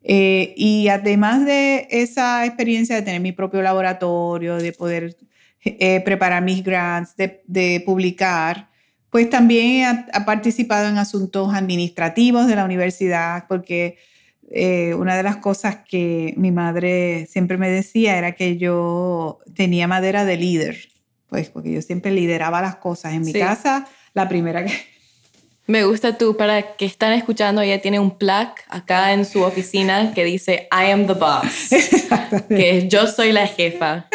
Eh, y además de esa experiencia de tener mi propio laboratorio, de poder eh, preparar mis grants, de, publicar, pues también ha, participado en asuntos administrativos de la universidad, porque eh, una de las cosas que mi madre siempre me decía era que yo tenía madera de líder, pues porque yo siempre lideraba las cosas. En mi casa, la primera que me gusta tú, para que están escuchando, ella tiene un plaque acá en su oficina que dice I am the boss, que yo soy la jefa.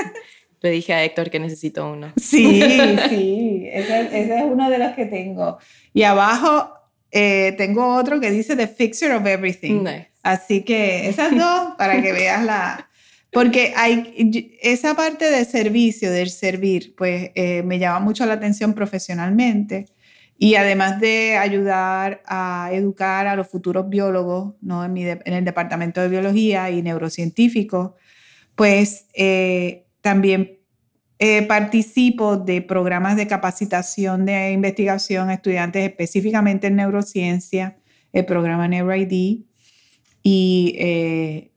Le dije a Héctor que necesito uno. Sí, sí, ese, es uno de los que tengo. Y abajo eh, tengo otro que dice The Fixer of Everything. Así que esas dos, para que veas la... Porque hay esa parte de servicio, del servir, pues eh, me llama mucho la atención profesionalmente y además de ayudar a educar a los futuros biólogos ¿no? en, en el departamento de biología y neurocientíficos, pues eh, también eh, participo de programas de capacitación de investigación a estudiantes específicamente en neurociencia, el programa NeuroID. Y eh,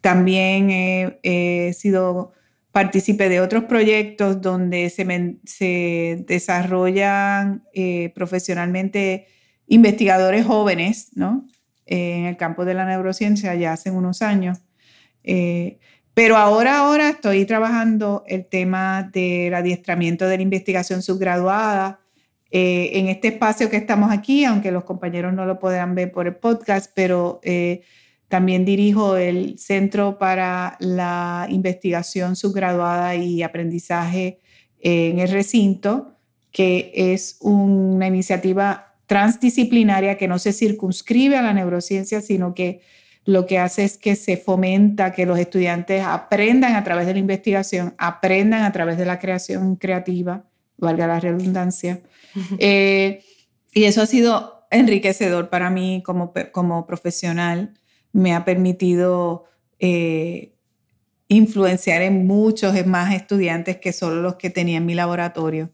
también he sido participé de otros proyectos donde se, se desarrollan eh, profesionalmente investigadores jóvenes, ¿no? en el campo de la neurociencia ya hace unos años. Eh, pero ahora, ahora estoy trabajando el tema del adiestramiento de la investigación subgraduada eh, en este espacio que estamos aquí, aunque los compañeros no lo puedan ver por el podcast, pero también dirijo el Centro para la Investigación Subgraduada y Aprendizaje en el recinto, que es una iniciativa transdisciplinaria que no se circunscribe a la neurociencia, sino que lo que hace es que se fomenta que los estudiantes aprendan a través de la investigación, aprendan a través de la creación creativa, valga la redundancia. Eh, y eso ha sido enriquecedor para mí como, como profesional me ha permitido eh, influenciar en muchos más estudiantes que solo los que tenía en mi laboratorio.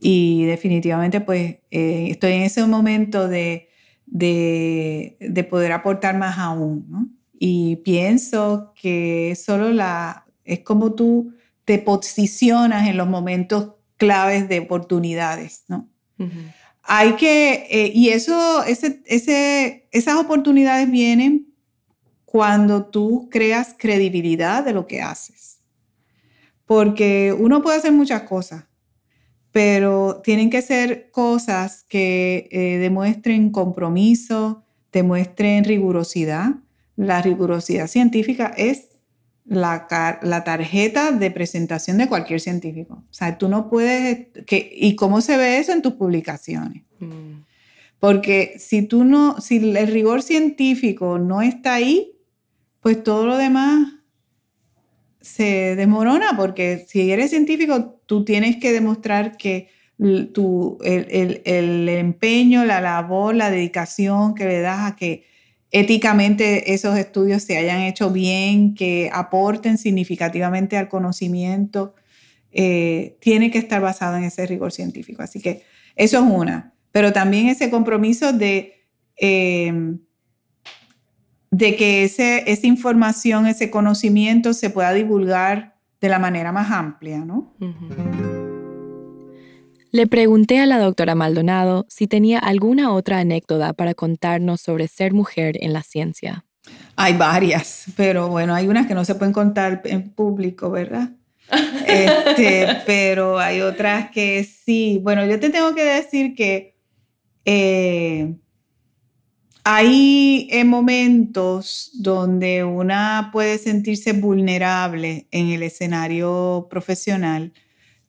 Y definitivamente pues eh, estoy en ese momento de, de, poder aportar más aún. Y pienso que solo la, es como tú te posicionas en los momentos claves de oportunidades. ¿no? Hay que, eh, y eso, ese, ese, esas oportunidades vienen cuando tú creas credibilidad de lo que haces. Porque uno puede hacer muchas cosas, pero tienen que ser cosas que eh, demuestren compromiso, demuestren rigurosidad, la rigurosidad científica es la, la, tarjeta de presentación de cualquier científico. O sea, tú no puedes... Que, ¿Y cómo se ve eso en tus publicaciones? Mm. Porque si tú no, si el rigor científico no está ahí, pues todo lo demás se desmorona, porque si eres científico, tú tienes que demostrar que tu, el, el, empeño, la labor, la dedicación que le das a que éticamente esos estudios se hayan hecho bien, que aporten significativamente al conocimiento, eh, tiene que estar basado en ese rigor científico. Así que eso es una. Pero también ese compromiso de, eh, de que ese, esa información, ese conocimiento se pueda divulgar de la manera más amplia, ¿no? Le pregunté a la doctora Maldonado si tenía alguna otra anécdota para contarnos sobre ser mujer en la ciencia. Hay varias, pero bueno, hay unas que no se pueden contar en público, ¿verdad? Este, pero hay otras que sí. Bueno, yo te tengo que decir que eh, hay momentos donde una puede sentirse vulnerable en el escenario profesional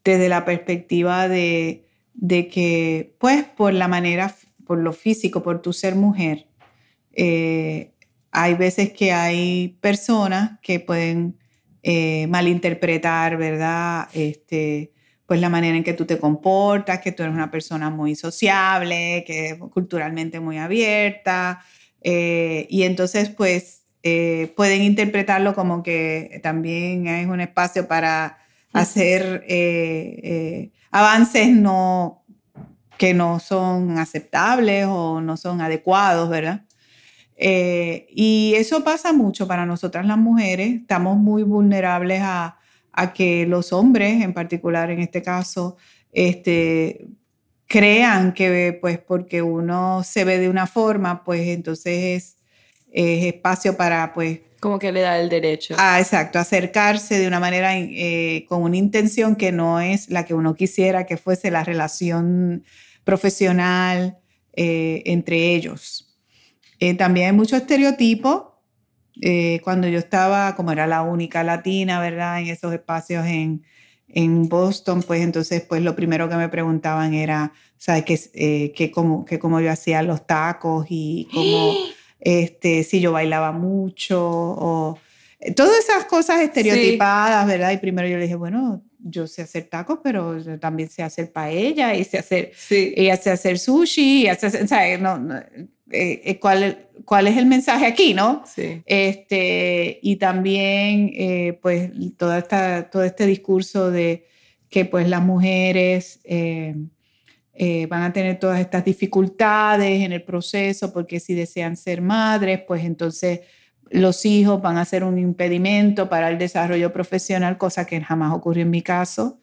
desde la perspectiva de, que, pues, por la manera, por lo físico, por tu ser mujer, eh, hay veces que hay personas que pueden eh, malinterpretar, ¿verdad? Este, pues la manera en que tú te comportas, que tú eres una persona muy sociable, que es culturalmente muy abierta, eh, y entonces pues pueden interpretarlo como que también es un espacio para hacer eh, eh, avances no, que no son aceptables o no son adecuados, ¿verdad? Eh, y eso pasa mucho para nosotras las mujeres. Estamos muy vulnerables a, que los hombres, en particular en este caso, este, crean que pues porque uno se ve de una forma, pues entonces es, es espacio para pues como que le da el derecho. Ah, exacto, acercarse de una manera eh, con una intención que no es la que uno quisiera que fuese la relación profesional eh, entre ellos. Eh, también hay mucho estereotipo. Cuando yo estaba, como era la única latina, ¿verdad? En esos espacios en, en Boston, pues entonces pues lo primero que me preguntaban era, ¿sabes? Que, que, cómo, que cómo yo hacía los tacos y cómo... este, si yo bailaba mucho o eh, todas esas cosas estereotipadas, ¿verdad? Y primero yo le dije, bueno, yo sé hacer tacos, pero yo también sé hacer paella y sé hacer, sí. ella sé hacer sushi, y hace, ¿sabes? No, eh, eh, ¿cuál, ¿Cuál es el mensaje aquí, no? Sí. Este, y también, pues, toda esta, todo este discurso de que, pues, las mujeres... Eh, van a tener todas estas dificultades en el proceso porque si desean ser madres, pues entonces los hijos van a ser un impedimento para el desarrollo profesional, cosa que jamás ocurrió en mi caso.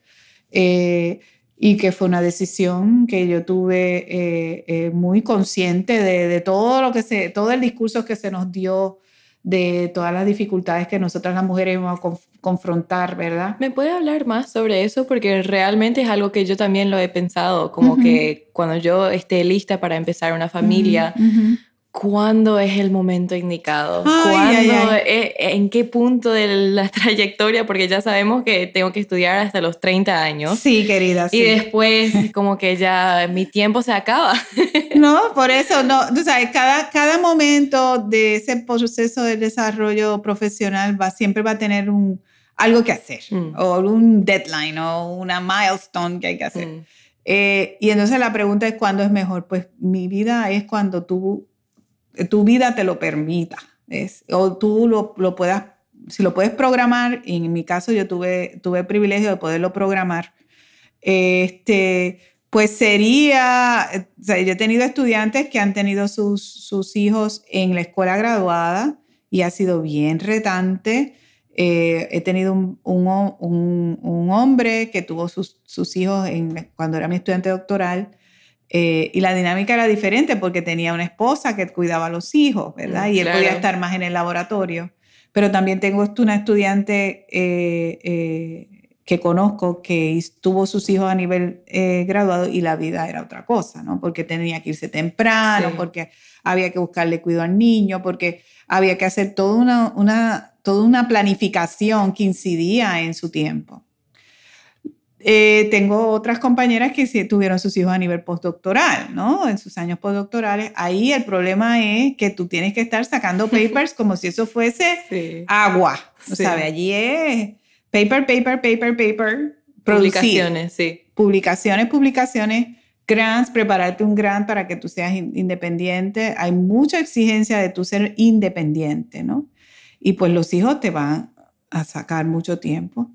Eh, y que fue una decisión que yo tuve eh, muy consciente de, de, todo lo que se, todo el discurso que se nos dio de todas las dificultades que nosotras las mujeres vamos a confrontar, ¿verdad? ¿Me puede hablar más sobre eso? Porque realmente es algo que yo también lo he pensado, como que cuando yo esté lista para empezar una familia, ¿Cuándo es el momento indicado? ¿Cuándo, e, ¿En qué punto de la trayectoria? Porque ya sabemos que tengo que estudiar hasta los 30 años. Sí, querida. Y después como que ya mi tiempo se acaba. No, por eso, no. Tú sabes, cada, cada momento de ese proceso de desarrollo profesional va, siempre va a tener un, algo que hacer, mm. o un deadline, o una milestone que hay que hacer. Mm. Eh, y entonces la pregunta es, ¿cuándo es mejor? Pues mi vida es cuando tú tu vida te lo permita. Es, o tú lo, lo, puedas, si lo puedes programar, y en mi caso yo tuve, tuve el privilegio de poderlo programar, este, pues sería, yo he tenido estudiantes que han tenido sus, sus hijos en la escuela graduada y ha sido bien retante. Eh, he tenido un, un, un, un, hombre que tuvo sus, sus hijos en, cuando era mi estudiante doctoral eh, y la dinámica era diferente porque tenía una esposa que cuidaba a los hijos, ¿verdad? Mm, y él podía estar más en el laboratorio. Pero también tengo una estudiante eh, eh, que conozco que tuvo sus hijos a nivel graduado y la vida era otra cosa, ¿no? Porque tenía que irse temprano, porque había que buscarle cuidado al niño, porque había que hacer toda una, una, toda una planificación que incidía en su tiempo. Eh, tengo otras compañeras que sí tuvieron sus hijos a nivel postdoctoral, ¿no? En sus años postdoctorales. Ahí el problema es que tú tienes que estar sacando papers como si eso fuese agua. O sea, allí es paper, paper, paper, paper. Publicaciones, sí. Publicaciones, publicaciones, grants, prepararte un grant para que tú seas independiente. Hay mucha exigencia de tú ser independiente, ¿no? Y pues los hijos te van a sacar mucho tiempo.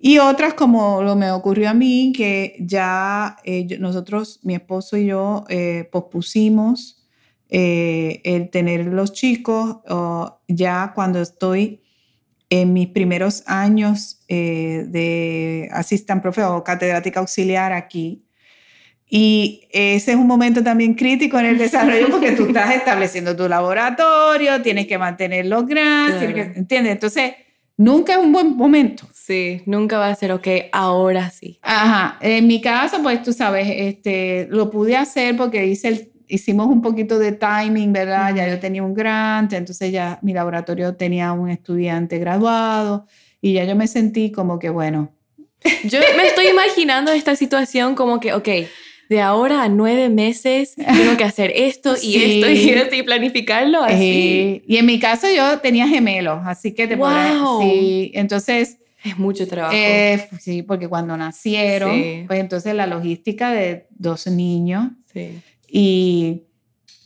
Y otras como lo me ocurrió a mí, que ya eh, nosotros, mi esposo y yo, eh, pospusimos eh, el tener los chicos ya cuando estoy en mis primeros años de assistant profesor o catedrática auxiliar aquí. Y ese es un momento también crítico en el desarrollo porque tú estás estableciendo tu laboratorio, tienes que mantener los grants, ¿entiendes? Entonces, nunca es un buen momento. Sí, nunca va a ser, ok, ahora sí. Ajá, en mi caso, pues tú sabes, este, lo pude hacer porque hice el, hicimos un poquito de timing, ¿verdad? Ya yo tenía un grant, entonces ya mi laboratorio tenía un estudiante graduado y ya yo me sentí como que, bueno. Yo me estoy imaginando esta situación como que, ok, de ahora a nueve meses tengo que hacer esto y esto y esto y planificarlo así. Eh, y en mi caso yo tenía gemelos, así que te wow. Sí, entonces... Es mucho trabajo. Eh, sí, porque cuando nacieron, pues entonces la logística de dos niños. Sí. Y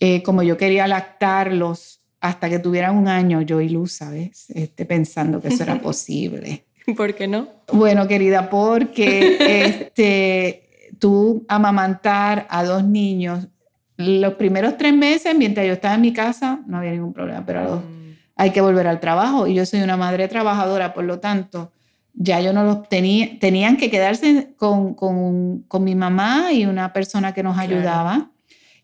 eh, como yo quería lactarlos hasta que tuvieran un año, yo ilusa, ¿ves? Este, pensando que eso era posible. ¿Por qué no? Bueno, querida, porque este, tú amamantar a dos niños, los primeros tres meses, mientras yo estaba en mi casa, no había ningún problema, pero mm. hay que volver al trabajo y yo soy una madre trabajadora, por lo tanto, ya yo no los tenía, tenían que quedarse con, con, con mi mamá y una persona que nos ayudaba.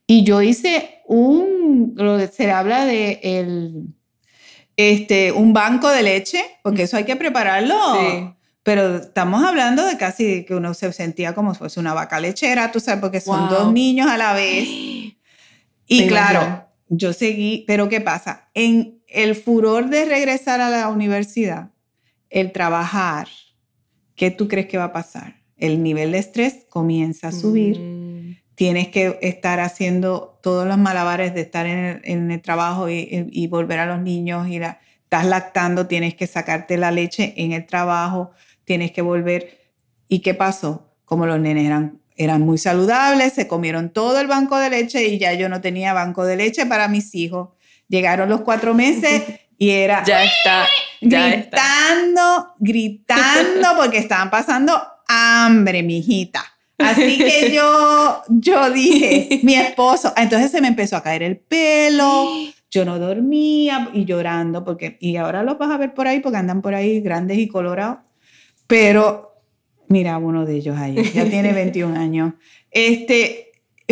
Y yo hice un, se habla de el, este, un banco de leche, porque eso hay que prepararlo. Sí pero estamos hablando de casi que uno se sentía como si fuese una vaca lechera, tú sabes, porque son dos niños a la vez. Y claro, yo seguí, pero ¿qué pasa? En el furor de regresar a la universidad, el trabajar, ¿qué tú crees que va a pasar? El nivel de estrés comienza a subir. Mm. Tienes que estar haciendo todos los malabares de estar en el, trabajo y, volver a los niños. Y estás lactando, tienes que sacarte la leche en el trabajo tienes que volver. ¿Y qué pasó? Como los nenes eran, eran muy saludables, se comieron todo el banco de leche y ya yo no tenía banco de leche para mis hijos. Llegaron los cuatro meses y era... ya está. gritando, gritando porque estaban pasando hambre, mi hijita. Así que yo, yo dije, mi esposo, entonces se me empezó a caer el pelo, yo no dormía y llorando, porque, y ahora los vas a ver por ahí porque andan por ahí grandes y colorados. Pero mira, uno de ellos ahí, ya tiene 21 años. Este,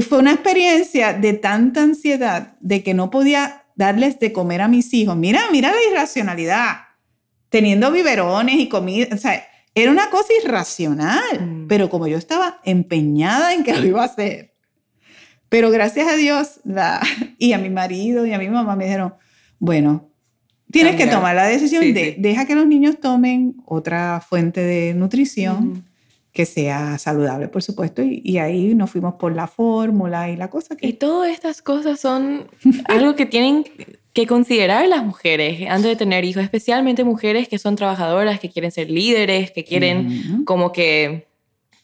fue una experiencia de tanta ansiedad de que no podía darles de comer a mis hijos. Mira, mira la irracionalidad. Teniendo biberones y comida, o sea, era una cosa irracional, mm. pero como yo estaba empeñada en que lo iba a hacer. Pero gracias a Dios la, y a mi marido y a mi mamá me dijeron, bueno, Tienes que tomar la decisión de deja que los niños tomen otra fuente de nutrición que sea saludable, por supuesto, y, ahí nos fuimos por la fórmula y la cosa que... Y todas estas cosas son algo que tienen que considerar las mujeres antes de tener hijos, especialmente mujeres que son trabajadoras, que quieren ser líderes, que quieren como que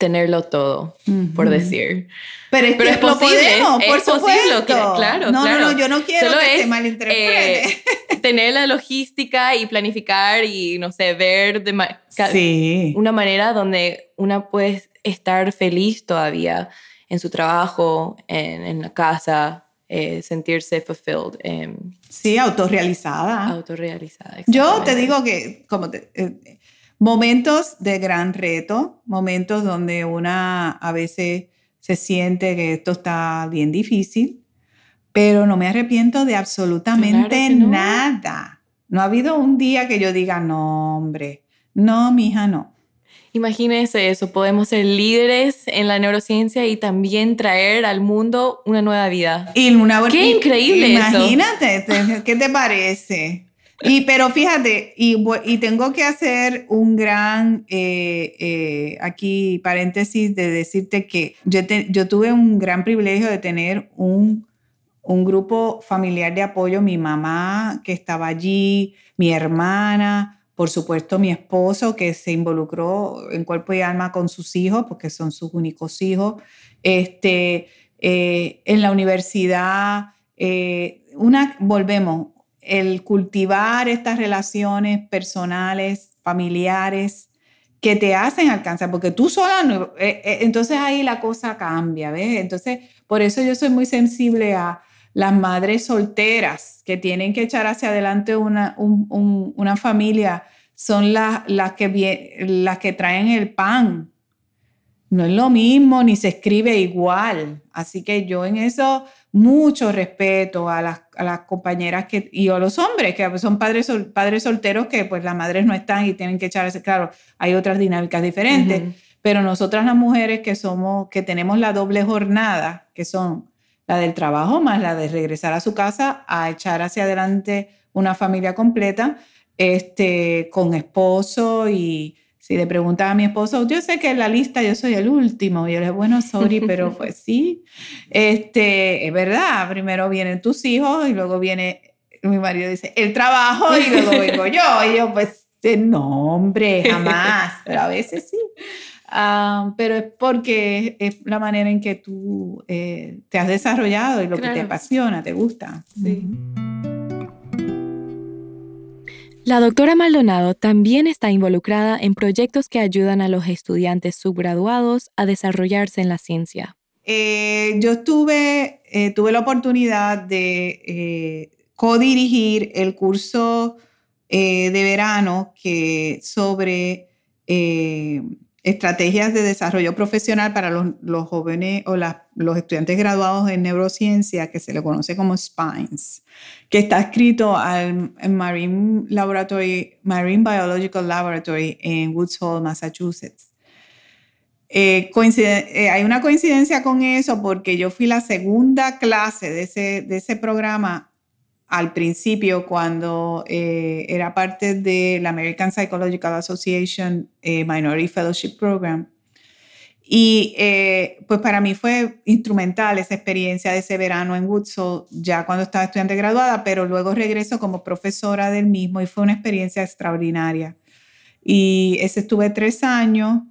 tenerlo todo, por decir. Pero es, es posible, por es posible, claro, no, claro. No, no, yo no quiero que se malinterprete. Eh, tener la logística y planificar y, no sé, ver de una manera donde una puede estar feliz todavía en su trabajo, en, en la casa, eh, sentirse fulfilled. Eh, sí, autorrealizada. Autorrealizada. Yo te digo que, como te, eh, momentos de gran reto, momentos donde una a veces se siente que esto está bien difícil, pero no me arrepiento de absolutamente nada. No ha habido un día que yo diga, no, hombre, no, mi hija, no. Imagínese eso, podemos ser líderes en la neurociencia y también traer al mundo una nueva vida. Y una, ¡Qué increíble Imagínate, ¿qué te parece? Y, pero fíjate, y, tengo que hacer un gran, eh, eh, aquí paréntesis, de decirte que yo, yo tuve un gran privilegio de tener un, un grupo familiar de apoyo, mi mamá que estaba allí, mi hermana, por supuesto mi esposo que se involucró en cuerpo y alma con sus hijos, porque son sus únicos hijos, este, eh, en la universidad, una, volvemos, el cultivar estas relaciones personales, familiares, que te hacen alcanzar, porque tú sola, no, eh, eh, entonces ahí la cosa cambia, ¿ves? Entonces, por eso yo soy muy sensible a las madres solteras que tienen que echar hacia adelante una, una familia, son las, las, que, las que traen el pan. No es lo mismo, ni se escribe igual. Así que yo en eso mucho respeto a las, a las, compañeras que, y a los hombres que son padres, padres solteros que pues las madres no están y tienen que echarse, claro, hay otras dinámicas diferentes, pero nosotras las mujeres que somos, que tenemos la doble jornada, que son la del trabajo más la de regresar a su casa a echar hacia adelante una familia completa, este, con esposo y si le preguntas a mi esposo, yo sé que en la lista yo soy el último. Y él es bueno, sorry, pero pues sí. Este, es verdad, primero vienen tus hijos y luego viene, mi marido dice, el trabajo y luego vengo yo. Y yo, pues, no, hombre, jamás. Pero a veces sí. Ah, pero es porque es la manera en que tú eh, te has desarrollado y lo que te apasiona, te gusta. Sí. La doctora Maldonado también está involucrada en proyectos que ayudan a los estudiantes subgraduados a desarrollarse en la ciencia. Eh, yo tuve, eh, tuve la oportunidad de eh, codirigir el curso de verano que sobre estrategias de desarrollo profesional para los, jóvenes o los estudiantes graduados en neurociencia, que se le conoce como SPINES, que está escrito al Marine, Laboratory, Marine Biological Laboratory en Woods Hole, Massachusetts. Eh, eh, hay una coincidencia con eso porque yo fui la segunda clase de ese, de ese programa al principio cuando eh, era parte de la American Psychological Association eh, Minority Fellowship Program. Y eh, pues para mí fue instrumental esa experiencia de ese verano en Woodsall, ya cuando estaba estudiante graduada, pero luego regreso como profesora del mismo y fue una experiencia extraordinaria. Y ese estuve tres años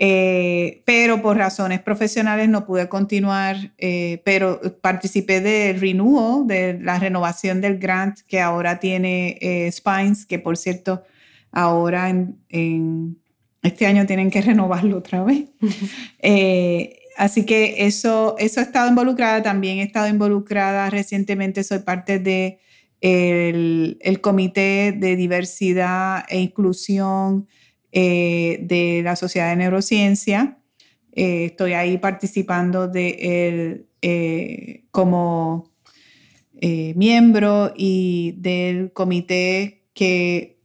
eh, pero por razones profesionales no pude continuar, eh, pero participé del renewal, de la renovación del grant que ahora tiene eh, Spines, que por cierto, ahora en, este año tienen que renovarlo otra vez. así que eso, eso he estado involucrada, también he estado involucrada recientemente, soy parte de el comité de diversidad e inclusión eh, de la Sociedad de Neurociencia. Eh, estoy ahí participando de eh, como miembro y del comité que,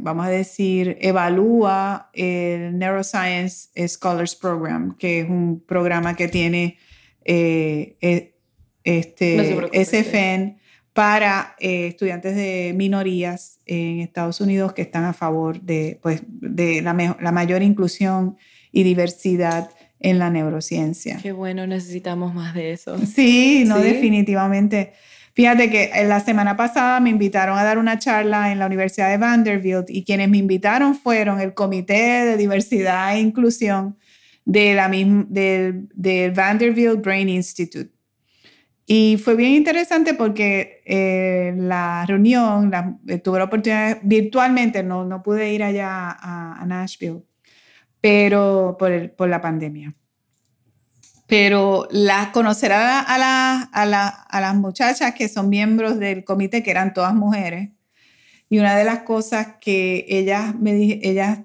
vamos a decir, evalúa el Neuroscience Scholars Program, que es un programa que tiene este, SFN para eh, estudiantes de minorías en Estados Unidos que están a favor de, pues, de la, mayor inclusión y diversidad en la neurociencia. Qué bueno, necesitamos más de eso. Sí, no, definitivamente. Fíjate que la semana pasada me invitaron a dar una charla en la Universidad de Vanderbilt y quienes me invitaron fueron el Comité de Diversidad e Inclusión de la, del, del Vanderbilt Brain Institute. Y fue bien interesante porque eh, la reunión, eh, tuve la oportunidad virtualmente, no, no pude ir allá a, Nashville, pero por, el, por la pandemia. Pero la, conocer a, a, la, a, las muchachas que son miembros del comité, que eran todas mujeres, y una de las cosas que ellas me ellas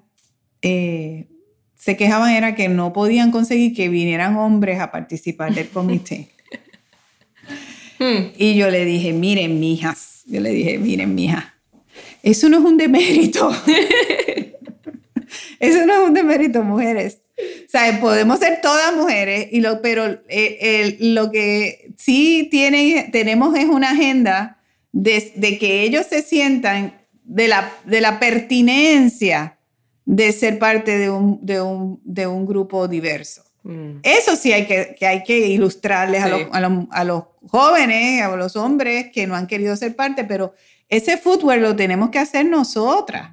eh, se quejaban era que no podían conseguir que vinieran hombres a participar del comité. Hmm. Y yo le dije, miren, mijas, yo le dije, miren, mija, eso no es un demérito. Eso no es un demérito, mujeres. O sea, podemos ser todas mujeres, y lo, pero eh, lo que sí tienen, tenemos es una agenda de, de, que ellos se sientan de la, de la pertinencia de ser parte de un, de un, de un grupo diverso. Mm. Eso sí hay que, que hay que ilustrarles a, los, a, los, a, los, jóvenes, a los hombres que no han querido ser parte, pero ese footwear lo tenemos que hacer nosotras.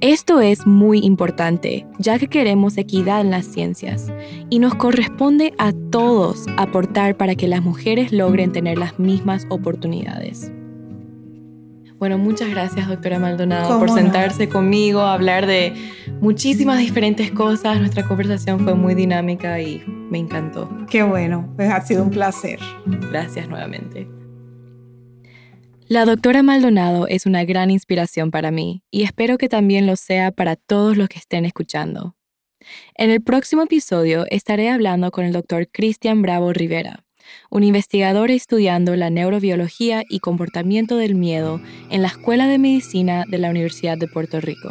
Esto es muy importante, ya que queremos equidad en las ciencias y nos corresponde a todos aportar para que las mujeres logren tener las mismas oportunidades. Bueno, muchas gracias, doctora Maldonado, por sentarse conmigo, hablar de muchísimas diferentes cosas. Nuestra conversación fue muy dinámica y me encantó. Qué bueno, pues ha sido un placer. Gracias nuevamente. La doctora Maldonado es una gran inspiración para mí y espero que también lo sea para todos los que estén escuchando. En el próximo episodio estaré hablando con el doctor Cristian Bravo Rivera un investigador estudiando la neurobiología y comportamiento del miedo en la Escuela de Medicina de la Universidad de Puerto Rico.